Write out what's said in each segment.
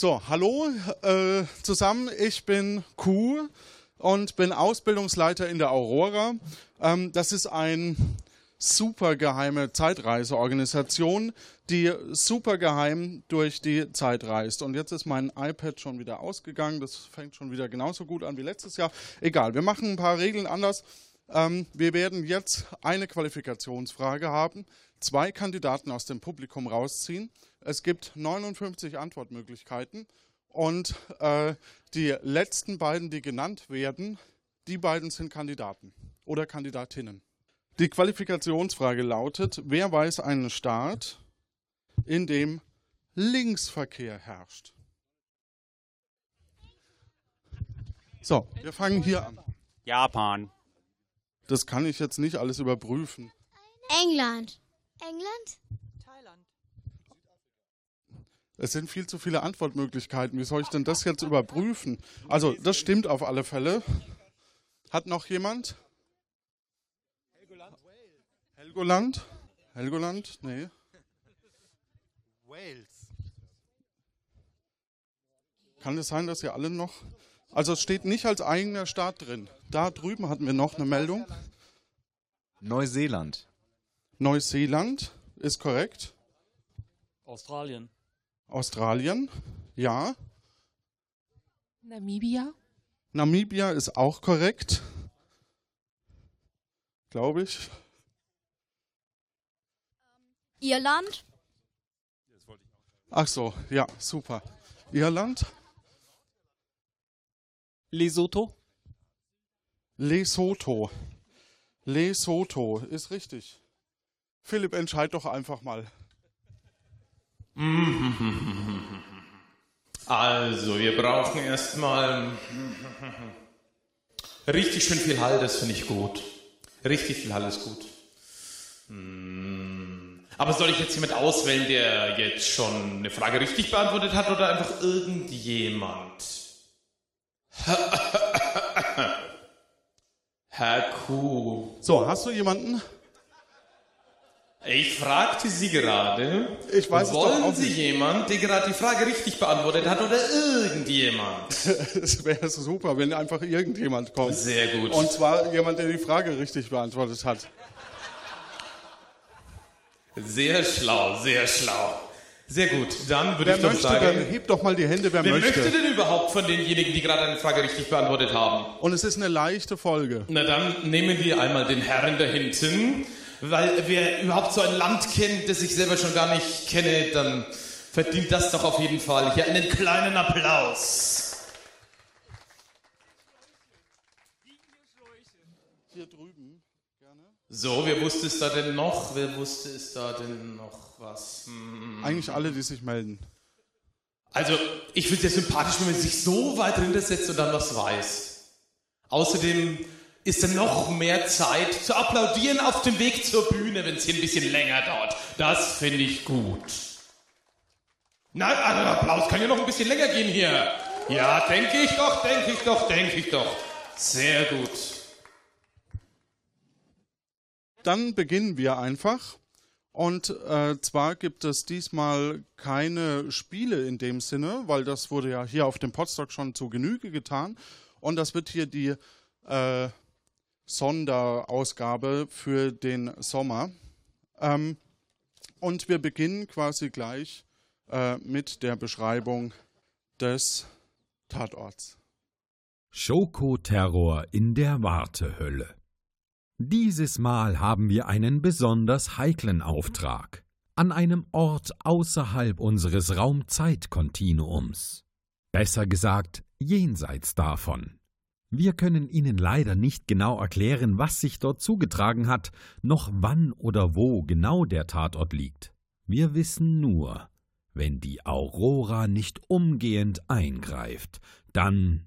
So, hallo äh, zusammen. Ich bin Kuh und bin Ausbildungsleiter in der Aurora. Ähm, das ist ein super geheime Zeitreiseorganisation, die super geheim durch die Zeit reist. Und jetzt ist mein iPad schon wieder ausgegangen. Das fängt schon wieder genauso gut an wie letztes Jahr. Egal, wir machen ein paar Regeln anders. Ähm, wir werden jetzt eine Qualifikationsfrage haben, zwei Kandidaten aus dem Publikum rausziehen. Es gibt 59 Antwortmöglichkeiten und äh, die letzten beiden, die genannt werden, die beiden sind Kandidaten oder Kandidatinnen. Die Qualifikationsfrage lautet, wer weiß einen Staat, in dem Linksverkehr herrscht? So, wir fangen hier an. Japan. Das kann ich jetzt nicht alles überprüfen. England. England? Es sind viel zu viele Antwortmöglichkeiten. Wie soll ich denn das jetzt überprüfen? Also, das stimmt auf alle Fälle. Hat noch jemand? Helgoland? Helgoland? Nee. Wales. Kann es sein, dass ihr alle noch. Also, es steht nicht als eigener Staat drin. Da drüben hatten wir noch eine Meldung. Neuseeland. Neuseeland ist korrekt. Australien. Australien, ja. Namibia. Namibia ist auch korrekt. Glaube ich. Irland. Ach so, ja, super. Irland, Lesotho. Lesotho. Lesotho ist richtig. Philipp, entscheid doch einfach mal. Also, wir brauchen erstmal richtig schön viel Hall, das finde ich gut. Richtig viel Hall ist gut. Hm. Aber soll ich jetzt jemand auswählen, der jetzt schon eine Frage richtig beantwortet hat oder einfach irgendjemand? Herr Kuh. So, hast du jemanden? Ich fragte Sie gerade, Ich weiß wollen Sie nicht. jemand, der gerade die Frage richtig beantwortet hat oder irgendjemand? Es wäre super, wenn einfach irgendjemand kommt. Sehr gut. Und zwar jemand, der die Frage richtig beantwortet hat. Sehr schlau, sehr schlau. Sehr gut, dann würde Wer ich doch möchte, sagen, dann hebt doch mal die Hände, wer, wer möchte. möchte denn überhaupt von denjenigen, die gerade eine Frage richtig beantwortet haben? Und es ist eine leichte Folge. Na dann nehmen wir einmal den Herrn da hinten, weil wer überhaupt so ein Land kennt, das ich selber schon gar nicht kenne, dann verdient das doch auf jeden Fall hier einen kleinen Applaus. Hier drüben, gerne. So, wer wusste es da denn noch? Wer wusste es da denn noch was? Hm. Eigentlich alle, die sich melden. Also, ich finde es ja sympathisch, wenn man sich so weit hintersetzt und dann was weiß. Außerdem ist dann noch mehr Zeit zu applaudieren auf dem Weg zur Bühne, wenn es hier ein bisschen länger dauert. Das finde ich gut. Nein, also der Applaus kann ja noch ein bisschen länger gehen hier. Ja, denke ich doch, denke ich doch, denke ich doch. Sehr gut. Dann beginnen wir einfach. Und äh, zwar gibt es diesmal keine Spiele in dem Sinne, weil das wurde ja hier auf dem Podstock schon zu Genüge getan. Und das wird hier die äh, Sonderausgabe für den Sommer. Ähm, und wir beginnen quasi gleich äh, mit der Beschreibung des Tatorts. Schokoterror in der Wartehölle. Dieses Mal haben wir einen besonders heiklen Auftrag. An einem Ort außerhalb unseres Raum-Zeit-Kontinuums. Besser gesagt, jenseits davon. Wir können Ihnen leider nicht genau erklären, was sich dort zugetragen hat, noch wann oder wo genau der Tatort liegt. Wir wissen nur, wenn die Aurora nicht umgehend eingreift, dann,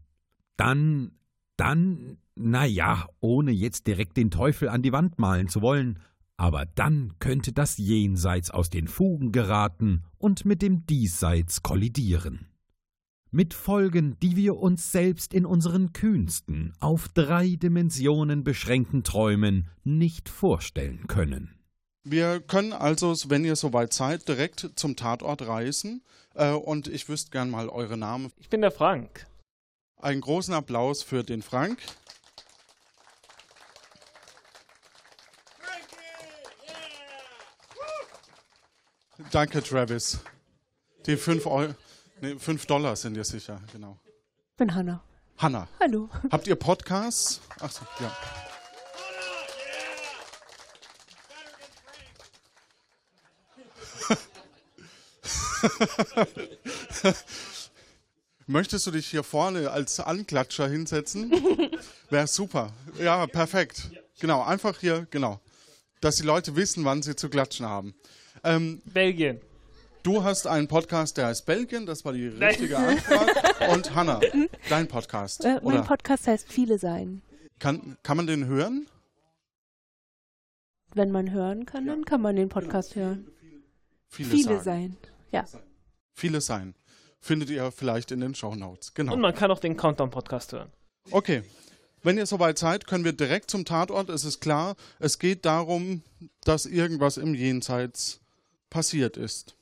dann, dann, na ja, ohne jetzt direkt den Teufel an die Wand malen zu wollen, aber dann könnte das Jenseits aus den Fugen geraten und mit dem Diesseits kollidieren. Mit Folgen, die wir uns selbst in unseren kühnsten, auf drei Dimensionen beschränkten Träumen nicht vorstellen können. Wir können also, wenn ihr soweit seid, direkt zum Tatort reisen. Äh, und ich wüsste gern mal eure Namen. Ich bin der Frank. Einen großen Applaus für den Frank. Danke, Travis. Die 5 nee, fünf Dollar sind dir sicher, genau. Ich bin Hanna. Hanna, Hallo. habt ihr Podcasts? Ach so, ja. Möchtest du dich hier vorne als Anklatscher hinsetzen? Wäre super. Ja, perfekt. Genau, einfach hier, genau. Dass die Leute wissen, wann sie zu klatschen haben. Ähm, Belgien. Du hast einen Podcast, der heißt Belgien, das war die richtige Antwort. Und Hanna, dein Podcast. Äh, mein oder Podcast heißt Viele sein. kann, kann man den hören? Wenn man hören kann, dann kann man den Podcast hören. Viele, Viele sagen. sein. Ja. Viele sein. Findet ihr vielleicht in den Shownotes. Genau. Und man kann auch den Countdown-Podcast hören. Okay. Wenn ihr soweit seid, können wir direkt zum Tatort. Es ist klar, es geht darum, dass irgendwas im Jenseits passiert ist.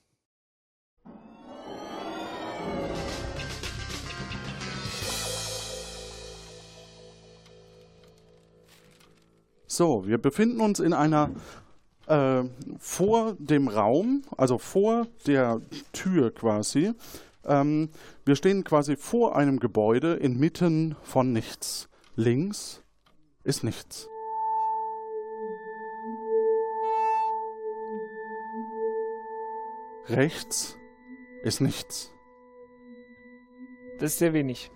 So, wir befinden uns in einer äh, vor dem Raum, also vor der Tür quasi. Ähm, wir stehen quasi vor einem Gebäude inmitten von nichts. Links ist nichts. Rechts ist nichts. Das ist sehr wenig.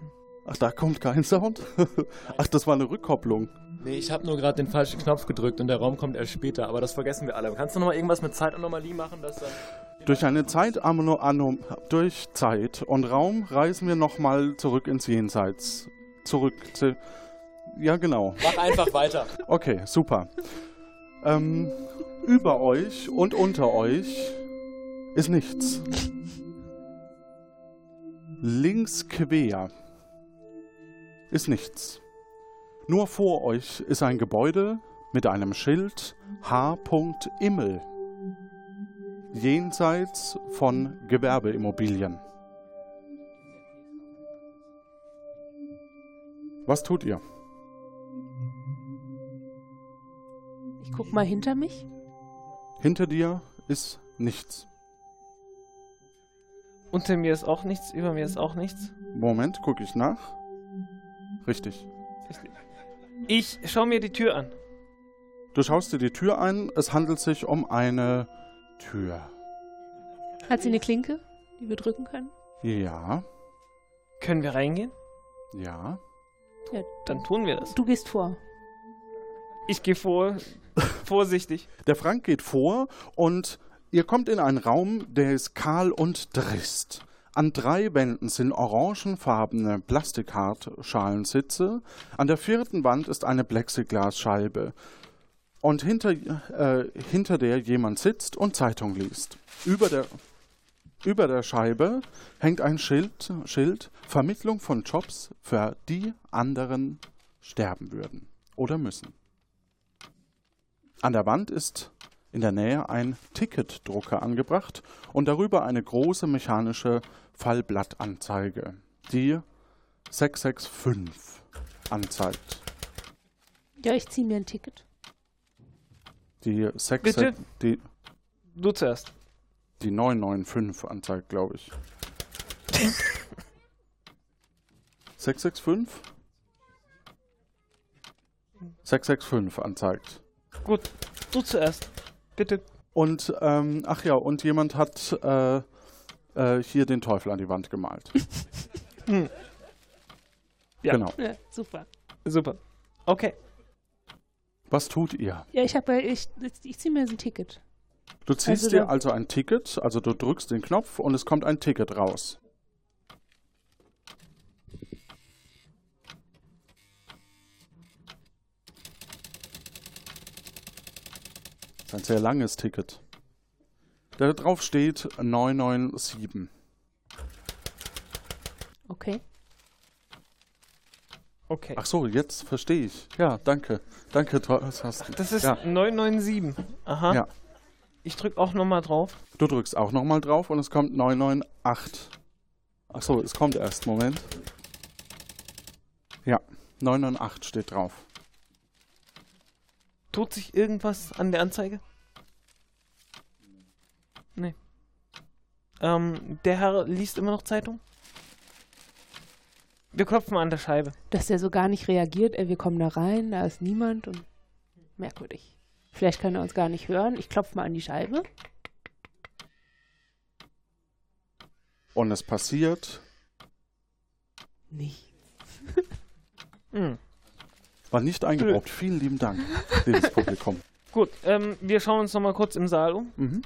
Ach, da kommt kein Sound? Ach, das war eine Rückkopplung. Nee, ich habe nur gerade den falschen Knopf gedrückt und der Raum kommt erst später, aber das vergessen wir alle. Kannst du noch mal irgendwas mit Zeitanomalie machen, dass dann Durch eine Zeitano Anom durch Zeit und Raum reisen wir nochmal zurück ins Jenseits. Zurück zu. Ja, genau. Mach einfach weiter. Okay, super. Ähm, über euch und unter euch ist nichts. Links quer ist nichts. Nur vor euch ist ein Gebäude mit einem Schild H. Immel. Jenseits von Gewerbeimmobilien. Was tut ihr? Ich guck mal hinter mich. Hinter dir ist nichts. Unter mir ist auch nichts, über mir ist auch nichts. Moment, gucke ich nach. Richtig. Ich schau mir die Tür an. Du schaust dir die Tür ein. Es handelt sich um eine Tür. Hat sie eine Klinke, die wir drücken können? Ja, Können wir reingehen? ja. Dann tun wir das. Du gehst vor. Ich gehe vor, vorsichtig. Der Frank geht vor und ihr kommt in einen Raum, der ist kahl und trist. An drei Wänden sind orangenfarbene Plastikhartschalensitze. An der vierten Wand ist eine Plexiglasscheibe. Und hinter, äh, hinter der jemand sitzt und Zeitung liest. Über der, über der Scheibe hängt ein Schild, Schild Vermittlung von Jobs, für die anderen sterben würden oder müssen. An der Wand ist in der Nähe ein Ticketdrucker angebracht und darüber eine große mechanische Fallblattanzeige, die 665 anzeigt. Ja, ich ziehe mir ein Ticket. Die, 6, Bitte? die, Du zuerst. die 995 anzeigt, glaube ich. 665? 665 anzeigt. Gut, du zuerst. Bitte. Und, ähm, ach ja, und jemand hat äh, äh, hier den Teufel an die Wand gemalt. Ja. Genau. Ja, super. Super. Okay. Was tut ihr? Ja, ich habe ich, ich ziehe mir ein Ticket. Du ziehst Also dir also ein Ticket, also du drückst den Knopf und es kommt ein Ticket raus. Das ist ein sehr langes Ticket. Da drauf steht 997. Okay. Okay. Ach so, jetzt verstehe ich. Ja, danke. Danke, Thorsten. Das ist Ja. 997. Aha. Ja. Ich drück auch nochmal drauf. Du drückst auch nochmal drauf und es kommt 998. Achso, es kommt erst. Moment. Ja, 998 steht drauf. Tut sich irgendwas an der Anzeige? Ähm, der Herr liest immer noch Zeitung? Wir klopfen an der Scheibe. Dass er so gar nicht reagiert. Ey, wir kommen da rein, da ist niemand und merkwürdig. Vielleicht kann er uns gar nicht hören. Ich klopfe mal an die Scheibe. Und es passiert. Nichts. Hm. War nicht eingebraucht. Vielen lieben Dank, liebes Publikum. Gut, ähm, wir schauen uns nochmal kurz im Saal um. Mhm.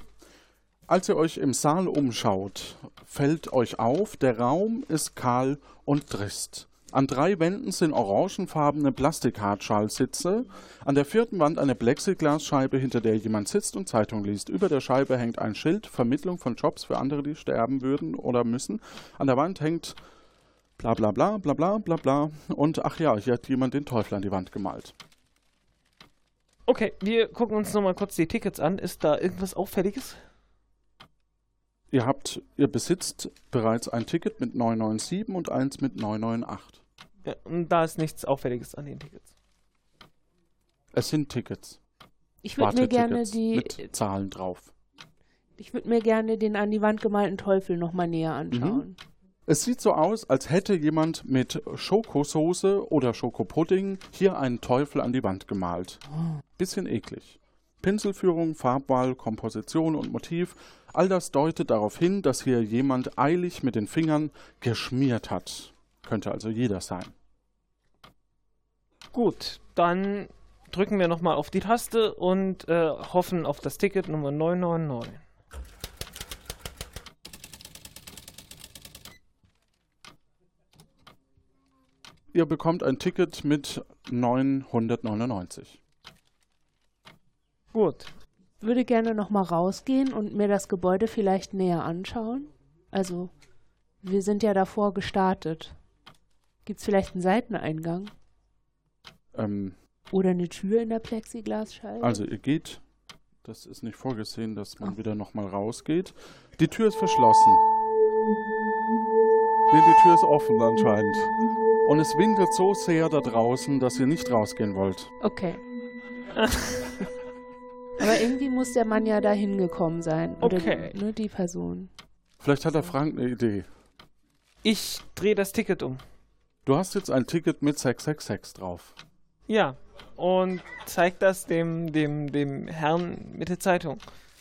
Als ihr euch im Saal umschaut, fällt euch auf, der Raum ist kahl und trist. An drei Wänden sind orangenfarbene Plastikhartschallsitze. An der vierten Wand eine Plexiglasscheibe, hinter der jemand sitzt und Zeitung liest. Über der Scheibe hängt ein Schild, Vermittlung von Jobs für andere, die sterben würden oder müssen. An der Wand hängt bla bla bla bla bla bla bla. Und ach ja, hier hat jemand den Teufel an die Wand gemalt. Okay, wir gucken uns nochmal kurz die Tickets an. Ist da irgendwas Auffälliges? Ihr habt, ihr besitzt bereits ein Ticket mit 997 und eins mit 998. Ja, und da ist nichts Auffälliges an den Tickets. Es sind Tickets. Ich würde mir gerne die. mit Zahlen drauf. Ich würde mir gerne den an die Wand gemalten Teufel nochmal näher anschauen. Es sieht so aus, als hätte jemand mit Schokosoße oder Schokopudding hier einen Teufel an die Wand gemalt. Bisschen eklig. Pinselführung, Farbwahl, Komposition und Motiv, all das deutet darauf hin, dass hier jemand eilig mit den Fingern geschmiert hat. Könnte also jeder sein. Gut, dann drücken wir nochmal auf die Taste und äh, hoffen auf das Ticket Nummer 999. Ihr bekommt ein Ticket mit 999. Gut, Würde gerne nochmal rausgehen und mir das Gebäude vielleicht näher anschauen. Also, wir sind ja davor gestartet. Gibt es vielleicht einen Seiteneingang? Ähm, Oder eine Tür in der Plexiglasscheibe? also ihr geht, das ist nicht vorgesehen, dass man wieder nochmal rausgeht. Die Tür ist verschlossen. Nee, die Tür ist offen anscheinend. Und es windet so sehr da draußen, dass ihr nicht rausgehen wollt. Okay. Aber irgendwie muss der Mann ja da hingekommen sein. Oder Okay. die, ne, die Person. Vielleicht hat der Frank eine Idee. ich drehe das Ticket um. Du hast jetzt ein Ticket mit 666 drauf. Ja, und zeig das dem, dem, dem Herrn mit der Zeitung.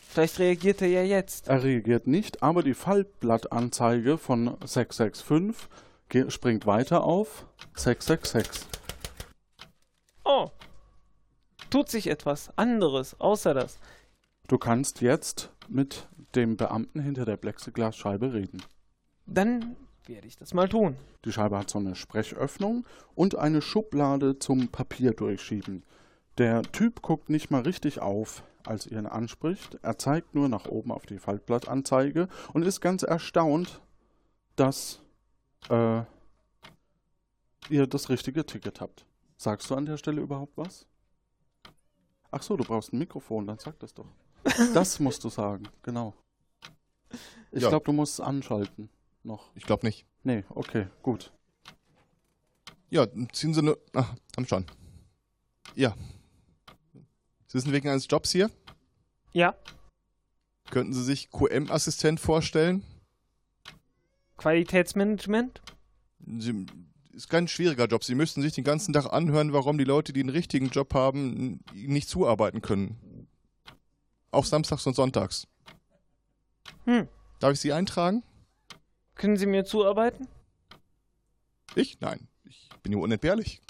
Vielleicht reagiert er ja jetzt. Er reagiert nicht, aber die Faltblattanzeige von 665 ge- springt weiter auf 666. Oh, tut sich etwas anderes außer das. Du kannst jetzt mit dem Beamten hinter der Plexiglasscheibe reden. Dann werde ich das mal tun. Die Scheibe hat so eine Sprechöffnung und eine Schublade zum Papier durchschieben. Der Typ guckt nicht mal richtig auf, als ihr ihn anspricht. Er zeigt nur nach oben auf die Faltblattanzeige und ist ganz erstaunt, dass äh, ihr das richtige Ticket habt. Sagst du an der Stelle überhaupt was? Ach so, du brauchst ein Mikrofon, dann sag das doch. Das musst du sagen, genau. Ich Ja. glaube, du musst es anschalten noch. Ich glaube nicht. Nee, okay, gut. Ja, ziehen Sie eine. Ach, haben schon. Ja. Sie sind wegen eines Jobs hier. Ja, Könnten Sie sich QM-Assistent vorstellen? Qualitätsmanagement. Sie, ist kein schwieriger Job. Sie müssten sich den ganzen Tag anhören, warum die Leute, die einen richtigen Job haben, nicht zuarbeiten können. Auch samstags und sonntags. Hm. Darf ich Sie eintragen? Können Sie mir zuarbeiten? Ich? Nein. Ich bin hier unentbehrlich.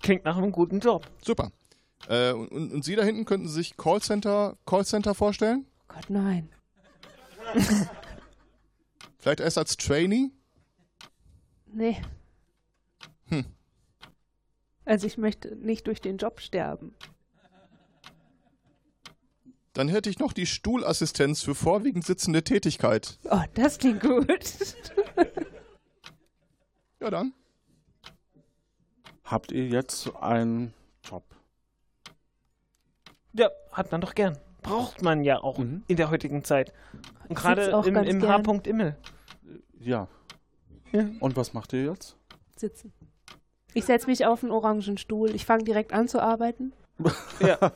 Klingt nach einem guten Job. Super. Äh, und, und und Sie da hinten könnten sich Callcenter, Callcenter vorstellen? Gott, nein. Vielleicht erst als Trainee? Nee. Hm. Also ich möchte nicht durch den Job sterben. Dann hätte ich noch die Stuhlassistenz für vorwiegend sitzende Tätigkeit. Oh, das klingt gut. Ja, dann. Habt ihr jetzt einen Job? Ja, hat man doch gern. Braucht man ja auch Mhm. in der heutigen Zeit. Und gerade auch im, im. H. Immel. Ja. Ja. Und was macht ihr jetzt? Sitzen. Ich setze mich auf einen orangen Stuhl. Ich fange direkt an zu arbeiten. Ja.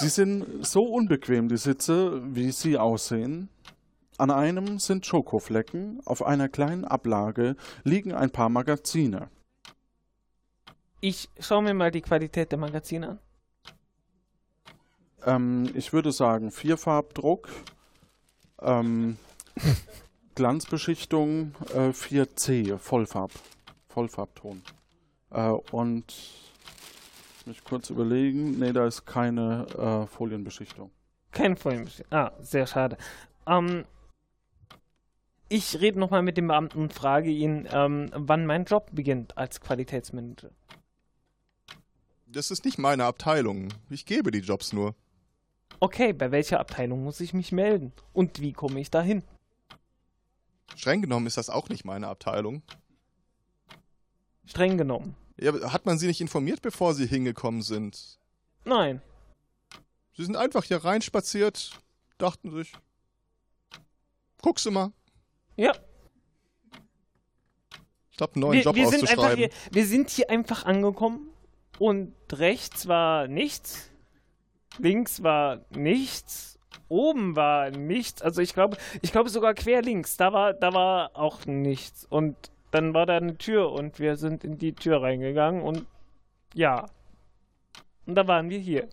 Die sind so unbequem, die Sitze, wie sie aussehen. An einem sind Schokoflecken, auf einer kleinen Ablage liegen ein paar Magazine. Ich schaue mir mal die Qualität der Magazine an. Ähm, ich würde sagen Vierfarbdruck, ähm, Glanzbeschichtung äh, 4C, Vollfarb, Vollfarbton. Äh, und mich kurz überlegen, nee, da ist keine äh, Folienbeschichtung. Kein Vorhin. Ah, sehr schade. Ähm, ich rede nochmal mit dem Beamten und frage ihn, ähm, wann mein Job beginnt als Qualitätsmanager. Das ist nicht meine Abteilung. Ich gebe die Jobs nur. Okay, bei welcher Abteilung muss ich mich melden? Und wie komme ich dahin? Streng genommen ist das auch nicht meine Abteilung. Streng genommen. Ja, hat man sie nicht informiert, bevor sie hingekommen sind? Nein. Sie sind einfach hier reinspaziert, dachten sich, guckst du mal. Ja. Ich glaube, einen neuen Wir, Job wir, sind einfach auszuschreiben. hier, wir sind hier einfach angekommen und rechts war nichts, links war nichts, oben war nichts. Also ich glaube, ich glaube sogar quer links, da war, da war auch nichts. Und dann war da eine Tür und wir sind in die Tür reingegangen und ja. Und da waren wir hier.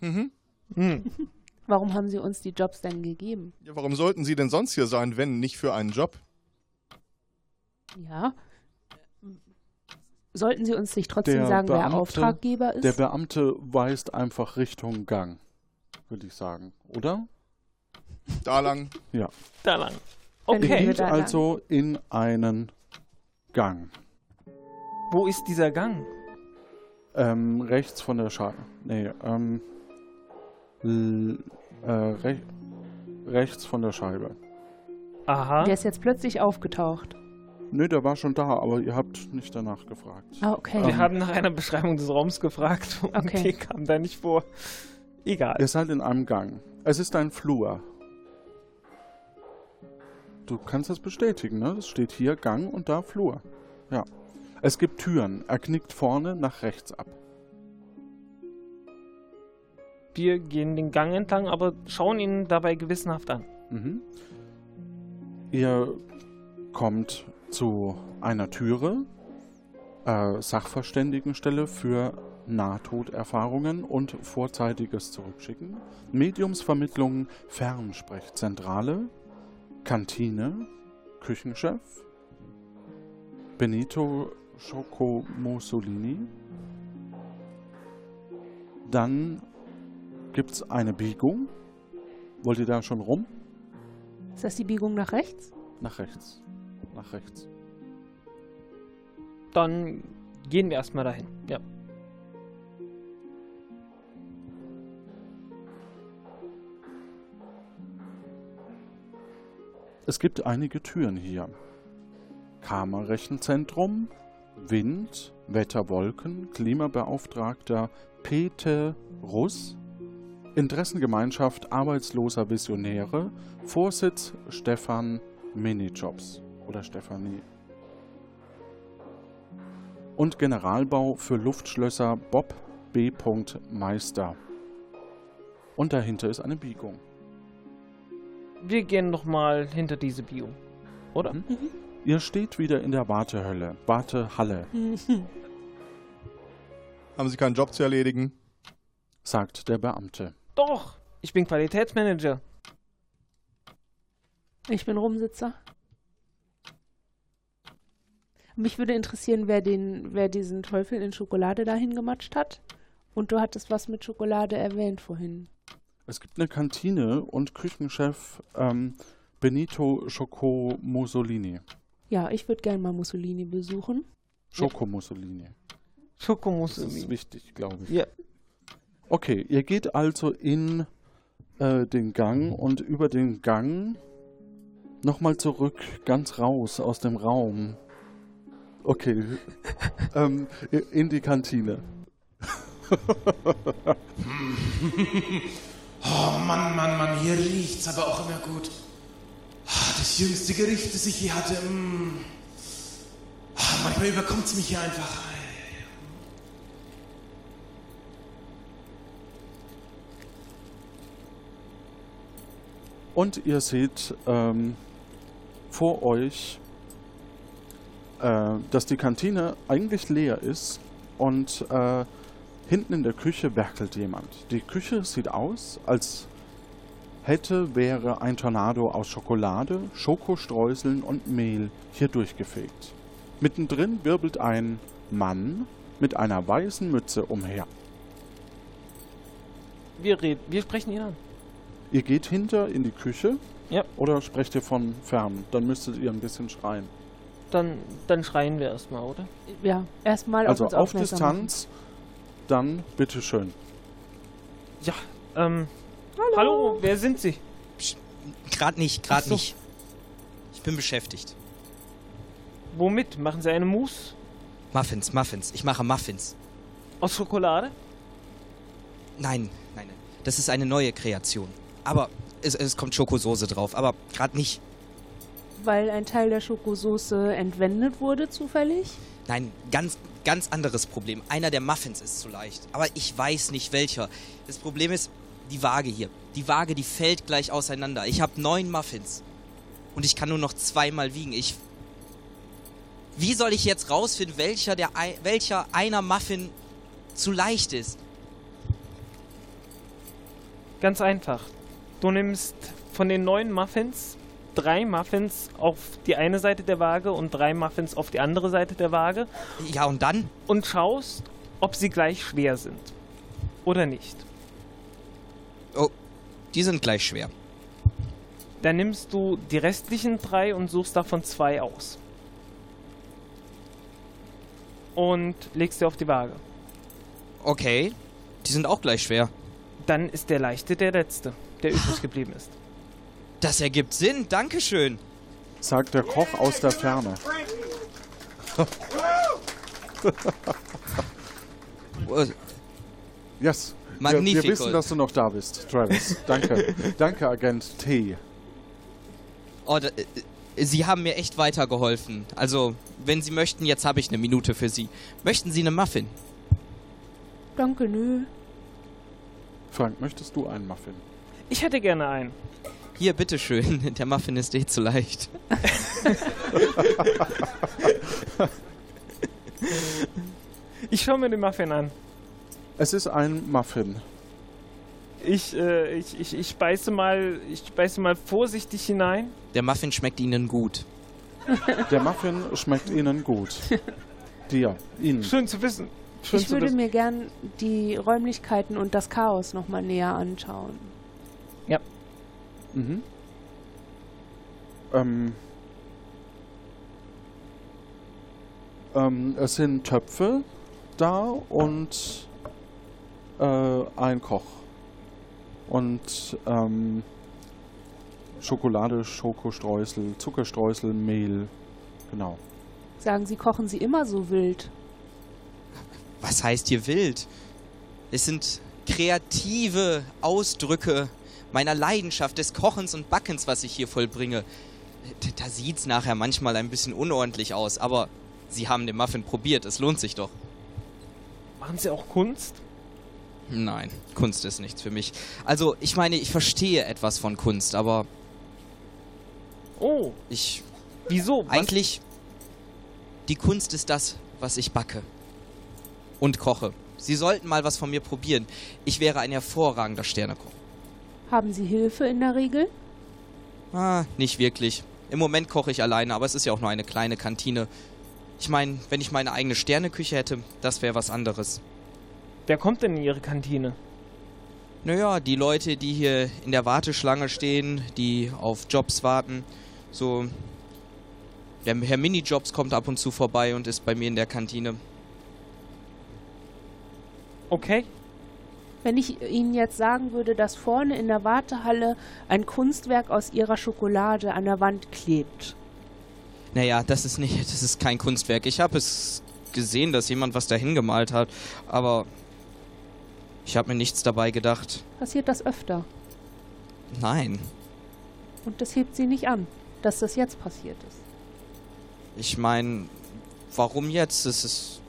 Mhm. Hm. Warum haben Sie uns die Jobs denn gegeben? Ja, warum sollten sie denn sonst hier sein, wenn nicht für einen Job? Ja. Sollten Sie uns nicht trotzdem Der sagen, wer Beamte- Auftraggeber ist? Der Beamte weist einfach Richtung Gang, würde ich sagen, oder? Da lang. Ja. Da lang. Okay. geht da lang. also in einen Gang. Wo ist dieser Gang? Ähm, rechts von der Scheibe. Nee, ähm. Äh, rech rechts von der Scheibe. Aha. Der ist jetzt plötzlich aufgetaucht. Nö, der war schon da, aber ihr habt nicht danach gefragt. Ah, okay. Wir Ähm, haben nach einer Beschreibung des Raums gefragt und Okay. die kam da nicht vor. Egal. Ihr seid in einem Gang. Es ist ein Flur. Du kannst das bestätigen, ne? Es steht hier Gang und da Flur. Ja. Es gibt Türen. Er knickt vorne nach rechts ab. Wir gehen den Gang entlang, aber schauen ihn dabei gewissenhaft an. Mhm. Ihr kommt zu einer Türe, äh, Sachverständigenstelle für Nahtoderfahrungen und vorzeitiges Zurückschicken, Mediumsvermittlung, Fernsprechzentrale, Kantine, Küchenchef, Benito Schoko Mussolini. Dann gibt's eine Biegung. Wollt ihr da schon rum? Ist das die Biegung nach rechts? Nach rechts. Nach rechts. Dann gehen wir erstmal dahin. Ja. Es gibt einige Türen hier. Kammerrechenzentrum, Wind, Wetter, Wolken, Klimabeauftragter Peter Russ, Interessengemeinschaft arbeitsloser Visionäre, Vorsitz Stefan Minijobs oder Stefanie. Und Generalbau für Luftschlösser Bob B. Meister. Und dahinter ist eine Biegung. Wir gehen nochmal hinter diese Biegung. Oder? Mhm. Ihr steht wieder in der Wartehölle, Wartehalle, Haben sie keinen Job zu erledigen? sagt der Beamte. Doch, ich bin Qualitätsmanager. Ich bin Rumsitzer. Mich würde interessieren, wer, den, wer diesen Teufel in Schokolade dahin gematscht hat. Und du hattest was mit Schokolade erwähnt vorhin. Es gibt eine Kantine und Küchenchef ähm, Benito Schoko Mussolini. Ja, ich würde gerne mal Mussolini besuchen. Schoko Mussolini. Das Schokomussolini. ist wichtig, glaube ich. Ja. Okay, ihr geht also in äh, den Gang und über den Gang nochmal zurück, ganz raus aus dem Raum. Okay. ähm, in die Kantine. Oh Mann, Mann, Mann, hier riecht's aber auch immer gut. Ah, Das jüngste Gericht, das ich je hatte. mm. Ah, Manchmal überkommt's mich hier einfach. Und ihr seht ähm, vor euch, äh, dass die Kantine eigentlich leer ist und äh, hinten in der Küche werkelt jemand. Die Küche sieht aus, als hätte, wäre ein Tornado aus Schokolade, Schokostreuseln und Mehl hier durchgefegt. Mittendrin wirbelt ein Mann mit einer weißen Mütze umher. Wir, reden, wir sprechen ihn an. Ihr geht hinter in die Küche Ja. oder sprecht ihr von fern? Dann müsstet ihr ein bisschen schreien. Dann, dann schreien wir erstmal, oder? Ja, erstmal Also auf uns auf machen. Distanz, dann bitteschön. Ja, ähm. Hallo, wer sind Sie? Gerade nicht, gerade so. nicht. Ich bin beschäftigt. Womit? Machen Sie eine Mousse? Muffins, Muffins. Ich mache Muffins. Aus Schokolade? Nein, nein, nein. Das ist eine neue Kreation. Aber es, es kommt Schokosoße drauf. Aber gerade nicht. Weil ein Teil der Schokosoße entwendet wurde zufällig. Nein, ganz, ganz anderes Problem. Einer der Muffins ist zu leicht. Aber ich weiß nicht welcher. Das Problem ist die Waage hier. Die Waage, die fällt gleich auseinander. Ich habe neun Muffins. Und ich kann nur noch zweimal wiegen. Ich. Wie soll ich jetzt rausfinden, welcher, der, welcher einer Muffin zu leicht ist? Ganz einfach. Du nimmst von den neun Muffins drei Muffins auf die eine Seite der Waage und drei Muffins auf die andere Seite der Waage Ja, und dann? und schaust, ob sie gleich schwer sind. Oder nicht. Oh, die sind gleich schwer. Dann nimmst du die restlichen drei und suchst davon zwei aus. Und legst sie auf die Waage. Okay, die sind auch gleich schwer. Dann ist der leichte der letzte, der übrig geblieben ist. Das ergibt Sinn, Dankeschön. Sagt der Koch aus der Ferne. Yes. Wir, wir Magnifico. wissen, dass du noch da bist, Travis. Danke. Danke, Agent T. Oh, da, äh, Sie haben mir echt weitergeholfen. Also, wenn Sie möchten, jetzt habe ich eine Minute für Sie. Möchten Sie eine Muffin? Danke, nö. Frank, möchtest du einen Muffin? Ich hätte gerne einen. Hier, bitteschön. Der Muffin ist eh zu leicht. Ich schaue mir den Muffin an. Es ist ein Muffin. Ich, äh, ich, ich, ich beiße mal, ich beiße mal vorsichtig hinein. Der Muffin schmeckt Ihnen gut. Der Muffin schmeckt Ihnen gut. Dir, Ihnen. Schön zu wissen. Schön Ich zu würde wissen. mir gern die Räumlichkeiten und das Chaos nochmal näher anschauen. Mhm. Ähm, ähm, es sind Töpfe da und äh, ein Koch. Und ähm, Schokolade, Schokostreusel, Zuckerstreusel, Mehl. Genau. Sagen Sie, kochen Sie immer so wild? Was heißt hier wild? Es sind kreative Ausdrücke meiner Leidenschaft des Kochens und Backens, was ich hier vollbringe. Da sieht's nachher manchmal ein bisschen unordentlich aus, aber Sie haben den Muffin probiert, es lohnt sich doch. Machen Sie auch Kunst? Nein, Kunst ist nichts für mich. Also, ich meine, ich verstehe etwas von Kunst, aber Oh, ich wieso? Was- eigentlich die Kunst ist das, was ich backe und koche. Sie sollten mal was von mir probieren. Ich wäre ein hervorragender Sternekoch. Haben Sie Hilfe in der Regel? Ah, nicht wirklich. Im Moment koche ich alleine, aber es ist ja auch nur eine kleine Kantine. Ich meine, wenn ich meine eigene Sterneküche hätte, das wäre was anderes. Wer kommt denn in Ihre Kantine? Naja, die Leute, die hier in der Warteschlange stehen, die auf Jobs warten, so. Der Herr Minijobs kommt ab und zu vorbei und ist bei mir in der Kantine. Okay. Wenn ich Ihnen jetzt sagen würde, dass vorne in der Wartehalle ein Kunstwerk aus Ihrer Schokolade an der Wand klebt. Naja, das ist nicht, das ist kein Kunstwerk. Ich habe es gesehen, dass jemand was dahin gemalt hat, aber ich habe mir nichts dabei gedacht. Passiert das öfter? Nein. Und das hebt sie nicht an, dass das jetzt passiert ist. Ich meine, warum jetzt? Es ist.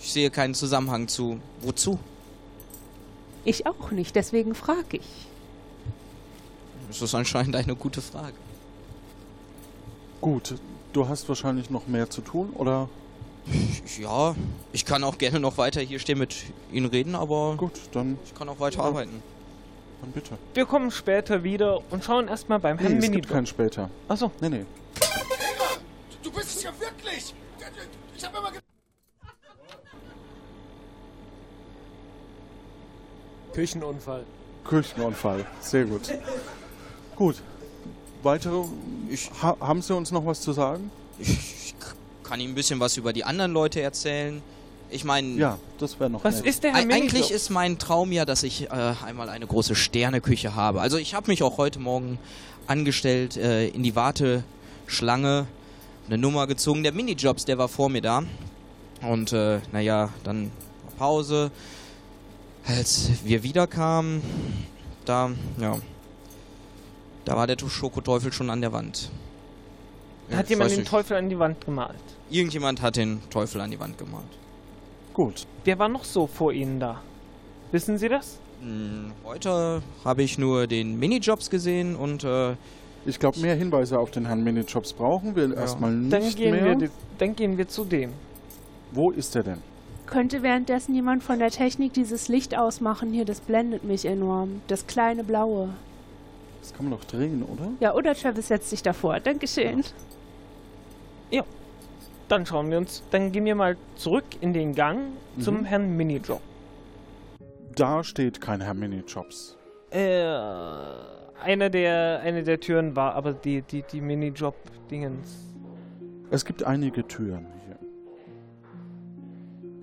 Ich sehe keinen Zusammenhang zu. Wozu? Ich auch nicht, deswegen frage ich. Das ist anscheinend eine gute Frage. Gut, du hast wahrscheinlich noch mehr zu tun, oder? Ja, ich kann auch gerne noch weiter hier stehen mit Ihnen reden, aber. Gut, dann. Ich kann auch weiter Ja. arbeiten. Dann bitte. Wir kommen später wieder und schauen erstmal beim Nee, Herrn es gibt Minijob. kein später. Achso. Nee, nee. Du bist es ja wirklich! Ich habe immer Küchenunfall. Küchenunfall. Sehr gut. Gut. Weitere. ha, haben Sie uns noch was zu sagen? Ich kann Ihnen ein bisschen was über die anderen Leute erzählen. Ich meine. Ja, das wäre noch Was nett. ist der Herr Eig- Eigentlich ist mein Traum ja, dass ich äh, einmal eine große Sterneküche habe. Also ich habe mich auch heute Morgen angestellt äh, in die Warteschlange, eine Nummer gezogen. Der Minijobs, der war vor mir da. Und äh, naja, dann Pause. Als wir wiederkamen, da, ja, da war der Schokoteufel schon an der Wand. Ja, Hat ich jemand den nicht. Teufel an die Wand gemalt? Irgendjemand hat den Teufel an die Wand gemalt. Gut. Wer war noch so vor Ihnen da? Wissen Sie das? Hm, Heute habe ich nur den Minijobs gesehen und äh, Ich glaube, mehr Hinweise auf den Herrn Minijobs brauchen wir erstmal nicht Dann gehen, mehr. wir, dann gehen wir zu dem. Wo ist er denn? Könnte währenddessen jemand von der Technik dieses Licht ausmachen? Hier, das blendet mich enorm. Das kleine blaue. Das kann man doch drehen, oder? Ja, oder Travis setzt sich davor. Dankeschön. Ja. Dann schauen wir uns, dann gehen wir mal zurück in den Gang zum Mhm. Herrn Minijob. Da steht kein Herr Minijobs. Äh, eine der, eine der Türen war aber die, die, die Minijob-Dingens. Es gibt einige Türen.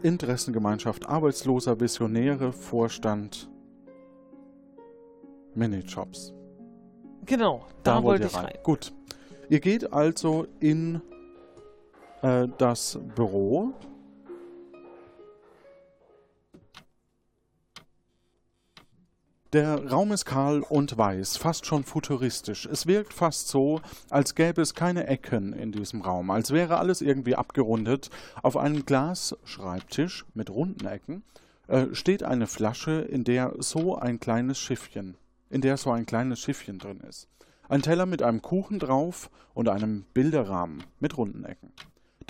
Interessengemeinschaft Arbeitsloser Visionäre, Vorstand Minijobs. Genau, da, wollte ihr ich rein. Gut. Ihr geht also in äh, das Büro. Der Raum ist kahl und weiß, fast schon futuristisch. Es wirkt fast so, als gäbe es keine Ecken in diesem Raum, als wäre alles irgendwie abgerundet. Auf einem Glasschreibtisch mit runden Ecken äh, steht eine Flasche, in der so ein kleines Schiffchen, in der so ein kleines Schiffchen drin ist. Ein Teller mit einem Kuchen drauf und einem Bilderrahmen mit runden Ecken.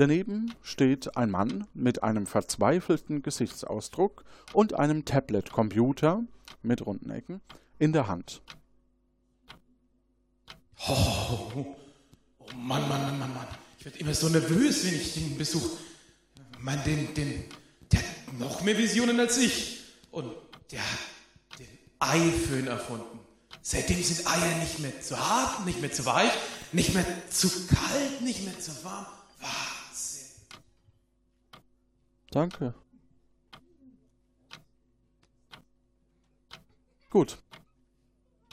Daneben steht ein Mann mit einem verzweifelten Gesichtsausdruck und einem Tablet-Computer mit runden Ecken in der Hand. Oh, oh Mann, Mann, Mann, Mann, Mann. Ich werde immer so nervös, wenn ich den besuche. Mann, den, den, der hat noch mehr Visionen als ich. Und der hat den Eiföhn erfunden. Seitdem sind Eier nicht mehr zu hart, nicht mehr zu weich, nicht mehr zu kalt, nicht mehr zu warm. Wahnsinn. Danke. Gut.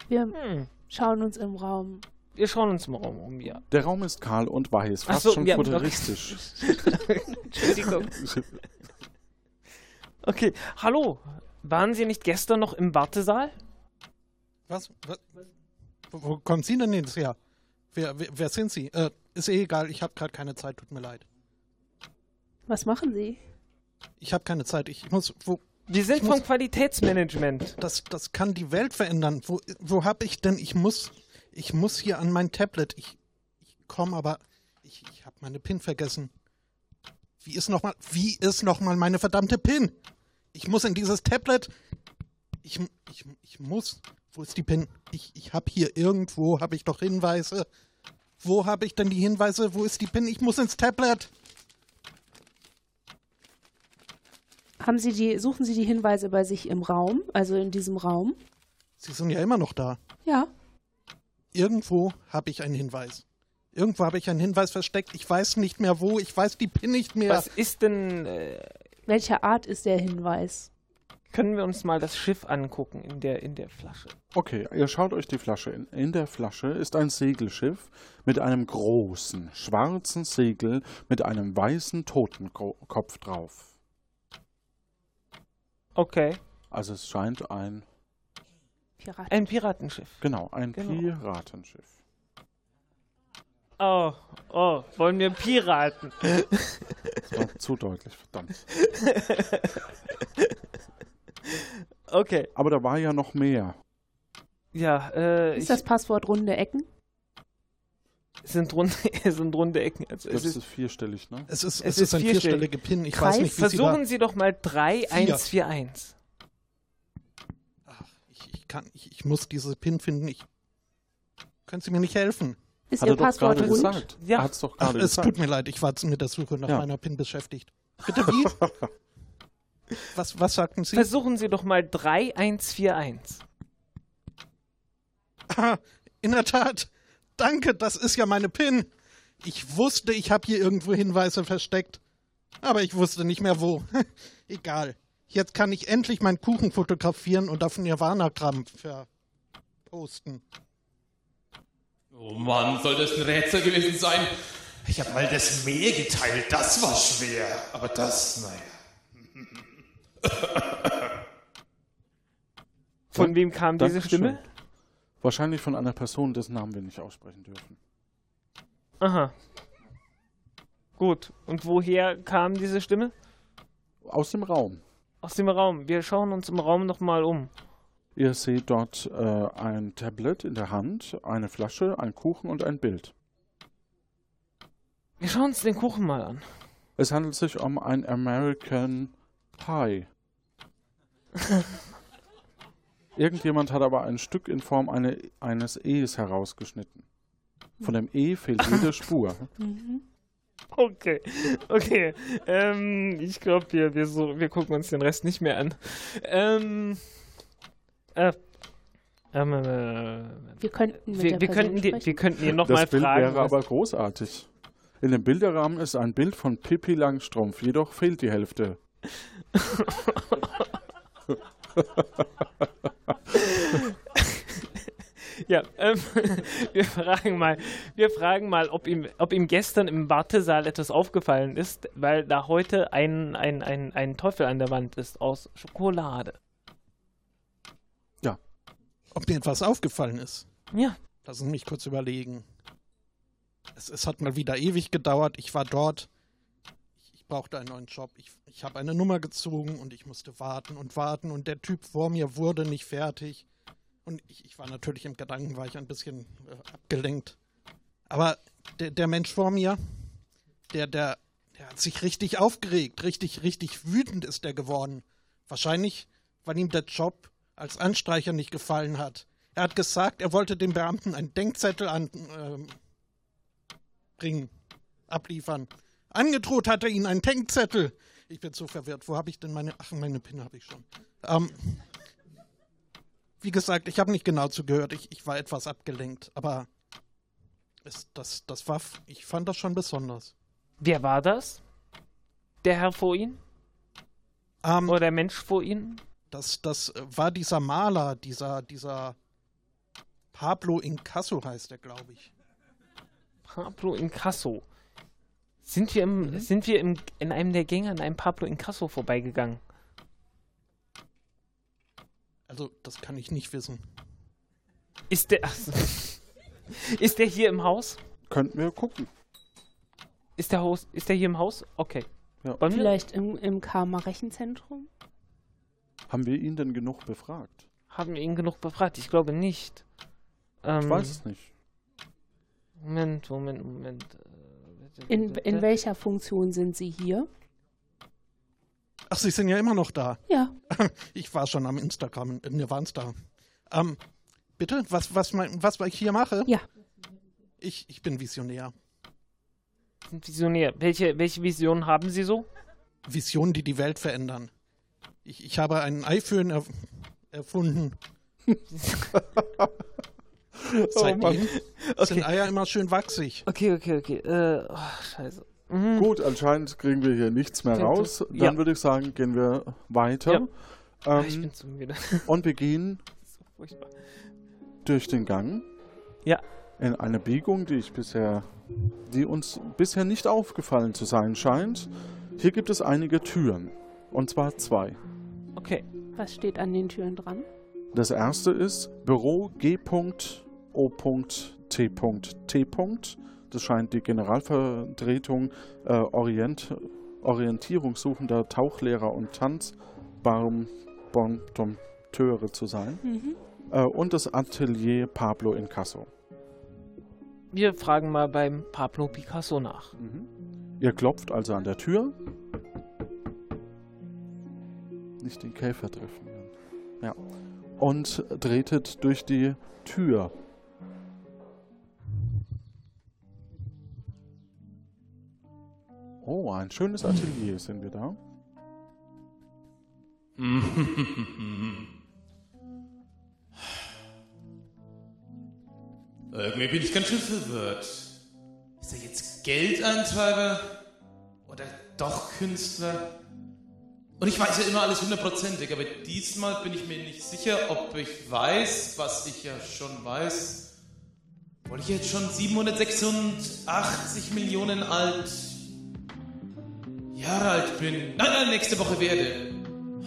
Wir Hm. schauen uns im Raum. Wir schauen uns mal um, um ja. Der Raum ist kahl und weiß, Ach fast so, schon ja, futuristisch. Entschuldigung. Okay, hallo. Waren Sie nicht gestern noch im Wartesaal? Was? Was? Wo wo kommen Sie denn jetzt her? Wer, wer, wer sind Sie? Äh, ist eh egal, ich habe gerade keine Zeit, tut mir leid. Was machen Sie? Ich habe keine Zeit, ich muss. Wo, Wir sind muss, vom Qualitätsmanagement. das, das kann die Welt verändern. Wo, wo habe ich denn? Ich muss, ich muss hier an mein Tablet. Ich, ich komme, aber ich, ich habe meine PIN vergessen. Wie ist noch mal? Wie ist meine verdammte PIN? Ich muss in dieses Tablet. Ich, ich, ich muss. Wo ist die PIN? Ich, ich habe hier irgendwo habe ich doch Hinweise. Wo habe ich denn die Hinweise? Wo ist die PIN? Ich muss ins Tablet. Haben Sie die, suchen Sie die Hinweise bei sich im Raum, also in diesem Raum? Sie sind ja immer noch da. Ja. Irgendwo habe ich einen Hinweis. Irgendwo habe ich einen Hinweis versteckt. Ich weiß nicht mehr wo. Ich weiß die PIN nicht mehr. Was ist denn. Äh, Welcher Art ist der Hinweis? Können wir uns mal das Schiff angucken in der, in der Flasche? Okay, ihr schaut euch die Flasche in. In der Flasche ist ein Segelschiff mit einem großen, schwarzen Segel mit einem weißen Totenkopf drauf. Okay. Also es scheint ein, Piraten. Ein Piratenschiff. genau, ein Genau. Piratenschiff. Oh, oh, wollen wir Piraten? Das war zu deutlich, verdammt. Okay. Aber da war ja noch mehr. Ja, äh, Ist das Passwort runde Ecken? Es sind runde, es sind runde Ecken. Also Das es ist, ist vierstellig, ne? Es ist, Es es ist ist ein vierstellig. vierstellige PIN. Ich Kreis? weiß nicht, wie Sie da... versuchen Sie doch mal 3141. Ich, ich, kann, ich, ich muss diese PIN finden. Ich, können Sie mir nicht helfen? Ist Hat Ihr doch Passwort rund? gesagt. Ja. Hat's doch Ach, es gesagt. tut mir leid, ich war mit der Suche nach Ja. meiner PIN beschäftigt. Bitte wie? was, was sagten Sie? Versuchen Sie doch mal 3141. Ah, in der Tat. Danke, das ist ja meine PIN. Ich wusste, ich habe hier irgendwo Hinweise versteckt. Aber ich wusste nicht mehr wo. Egal. Jetzt kann ich endlich meinen Kuchen fotografieren und auf Nirvana-Gramm verposten. Oh Mann, soll das ein Rätsel gewesen sein? Ich habe mal das Meer geteilt, das war schwer. Aber das, naja. Von wem kam diese Dankeschön. Stimme? Wahrscheinlich von einer Person, dessen Namen wir nicht aussprechen dürfen. Aha. Gut. Und woher kam diese Stimme? Aus dem Raum. Aus dem Raum. Wir schauen uns im Raum nochmal um. Ihr seht dort äh, ein Tablet in der Hand, eine Flasche, ein Kuchen und ein Bild. Wir schauen uns den Kuchen mal an. Es handelt sich um ein American Pie. Irgendjemand hat aber ein Stück in Form eine, eines E's herausgeschnitten. Von dem E fehlt jede Spur. Mhm. Okay, okay. Ähm, ich glaube, wir, wir, so, wir gucken uns den Rest nicht mehr an. Ähm, äh, ähm, äh, Wir könnten mit wir, der wir, könnten die, wir könnten ihn nochmal Das Bild fragen. wäre aber großartig. In dem Bilderrahmen ist ein Bild von Pippi Langstrumpf, jedoch fehlt die Hälfte. Ja, ähm, wir fragen mal, wir fragen mal, ob ihm, ob ihm gestern im Wartesaal etwas aufgefallen ist, weil da heute ein, ein, ein, ein Teufel an der Wand ist aus Schokolade. Ob mir etwas aufgefallen ist? Ja. Lassen Sie mich kurz überlegen. Es, es hat mal wieder ewig gedauert. Ich war dort. Brauchte einen neuen Job. Ich, ich habe eine Nummer gezogen und ich musste warten und warten. Und der Typ vor mir wurde nicht fertig. Und ich, ich war natürlich im Gedanken, war ich ein bisschen äh, abgelenkt. Aber der, der Mensch vor mir, der, der, der hat sich richtig aufgeregt. Richtig, richtig wütend ist er geworden. Wahrscheinlich, weil ihm der Job als Anstreicher nicht gefallen hat. Er hat gesagt, er wollte dem Beamten einen Denkzettel an, bringen, abliefern. Angedroht hat er ihnen einen Denkzettel. Ich bin so verwirrt. Wo habe ich denn meine. Ach, meine PIN habe ich schon. Ähm, wie gesagt, ich habe nicht genau zugehört. Ich, ich war etwas abgelenkt. Aber es, das, das war. Ich fand das schon besonders. Wer war das? Der Herr vor Ihnen? Ähm, Oder der Mensch vor Ihnen? das, das äh, war dieser Maler, dieser, dieser Pablo Incasso heißt er, glaube ich. Pablo Incasso. Sind wir, im, Mhm. sind wir im, in einem der Gänge an einem Pablo Incasso vorbeigegangen? Also, das kann ich nicht wissen. Ist der. ach so. ist der hier im Haus? Könnten wir gucken. Ist der, Haus, ist der hier im Haus? Okay. Ja. Vielleicht im, im Karma-Rechenzentrum? Haben wir ihn denn genug befragt? Haben wir ihn genug befragt? Ich glaube nicht. Ähm, Ich weiß es nicht. Moment, Moment, Moment. In, in welcher Funktion sind Sie hier? Ach, Sie sind ja immer noch da. Ja. Ich war schon am Instagram, wir waren da. Ähm, bitte, was, was, mein, was ich hier mache? Ja. Ich, ich bin Visionär. Sind Visionär. Welche, welche Visionen haben Sie so? Visionen, die die Welt verändern. Ich, ich habe einen iPhone erf erfunden. Seitdem sind Eier immer schön wachsig. Okay, okay, okay. Äh, oh, scheiße. Mhm. Gut, anscheinend kriegen wir hier nichts mehr Okay, raus. Dann ja. würde ich sagen, gehen wir weiter. Ja. Ah, ich Ähm, bin zu müde. und wir gehen so furchtbar. durch den Gang. Ja. In eine Biegung, die ich bisher, die uns bisher nicht aufgefallen zu sein scheint. Hier gibt es einige Türen. Und zwar zwei. Okay. Was steht an den Türen dran? Das erste ist Büro G.O.T.T. Das scheint die Generalvertretung äh, Orient, orientierungssuchender Tauchlehrer und Tanzbondompteure zu sein. Mhm. Äh, und das Atelier Pablo in Casso. Wir fragen mal beim Pablo Picasso nach. Ihr klopft also an der Tür. Nicht den Käfer treffen. Ja. Und tretet durch die Tür. Oh, ein schönes Atelier sind wir da. Irgendwie bin ich ganz schön verwirrt. Ist er jetzt Geldeintreiber oder doch Künstler? Und ich weiß ja immer alles hundertprozentig, aber diesmal bin ich mir nicht sicher, ob ich weiß, was ich ja schon weiß. Obwohl ich jetzt schon 786 Millionen alt Jahre alt bin. Nein, nein, nächste Woche werde.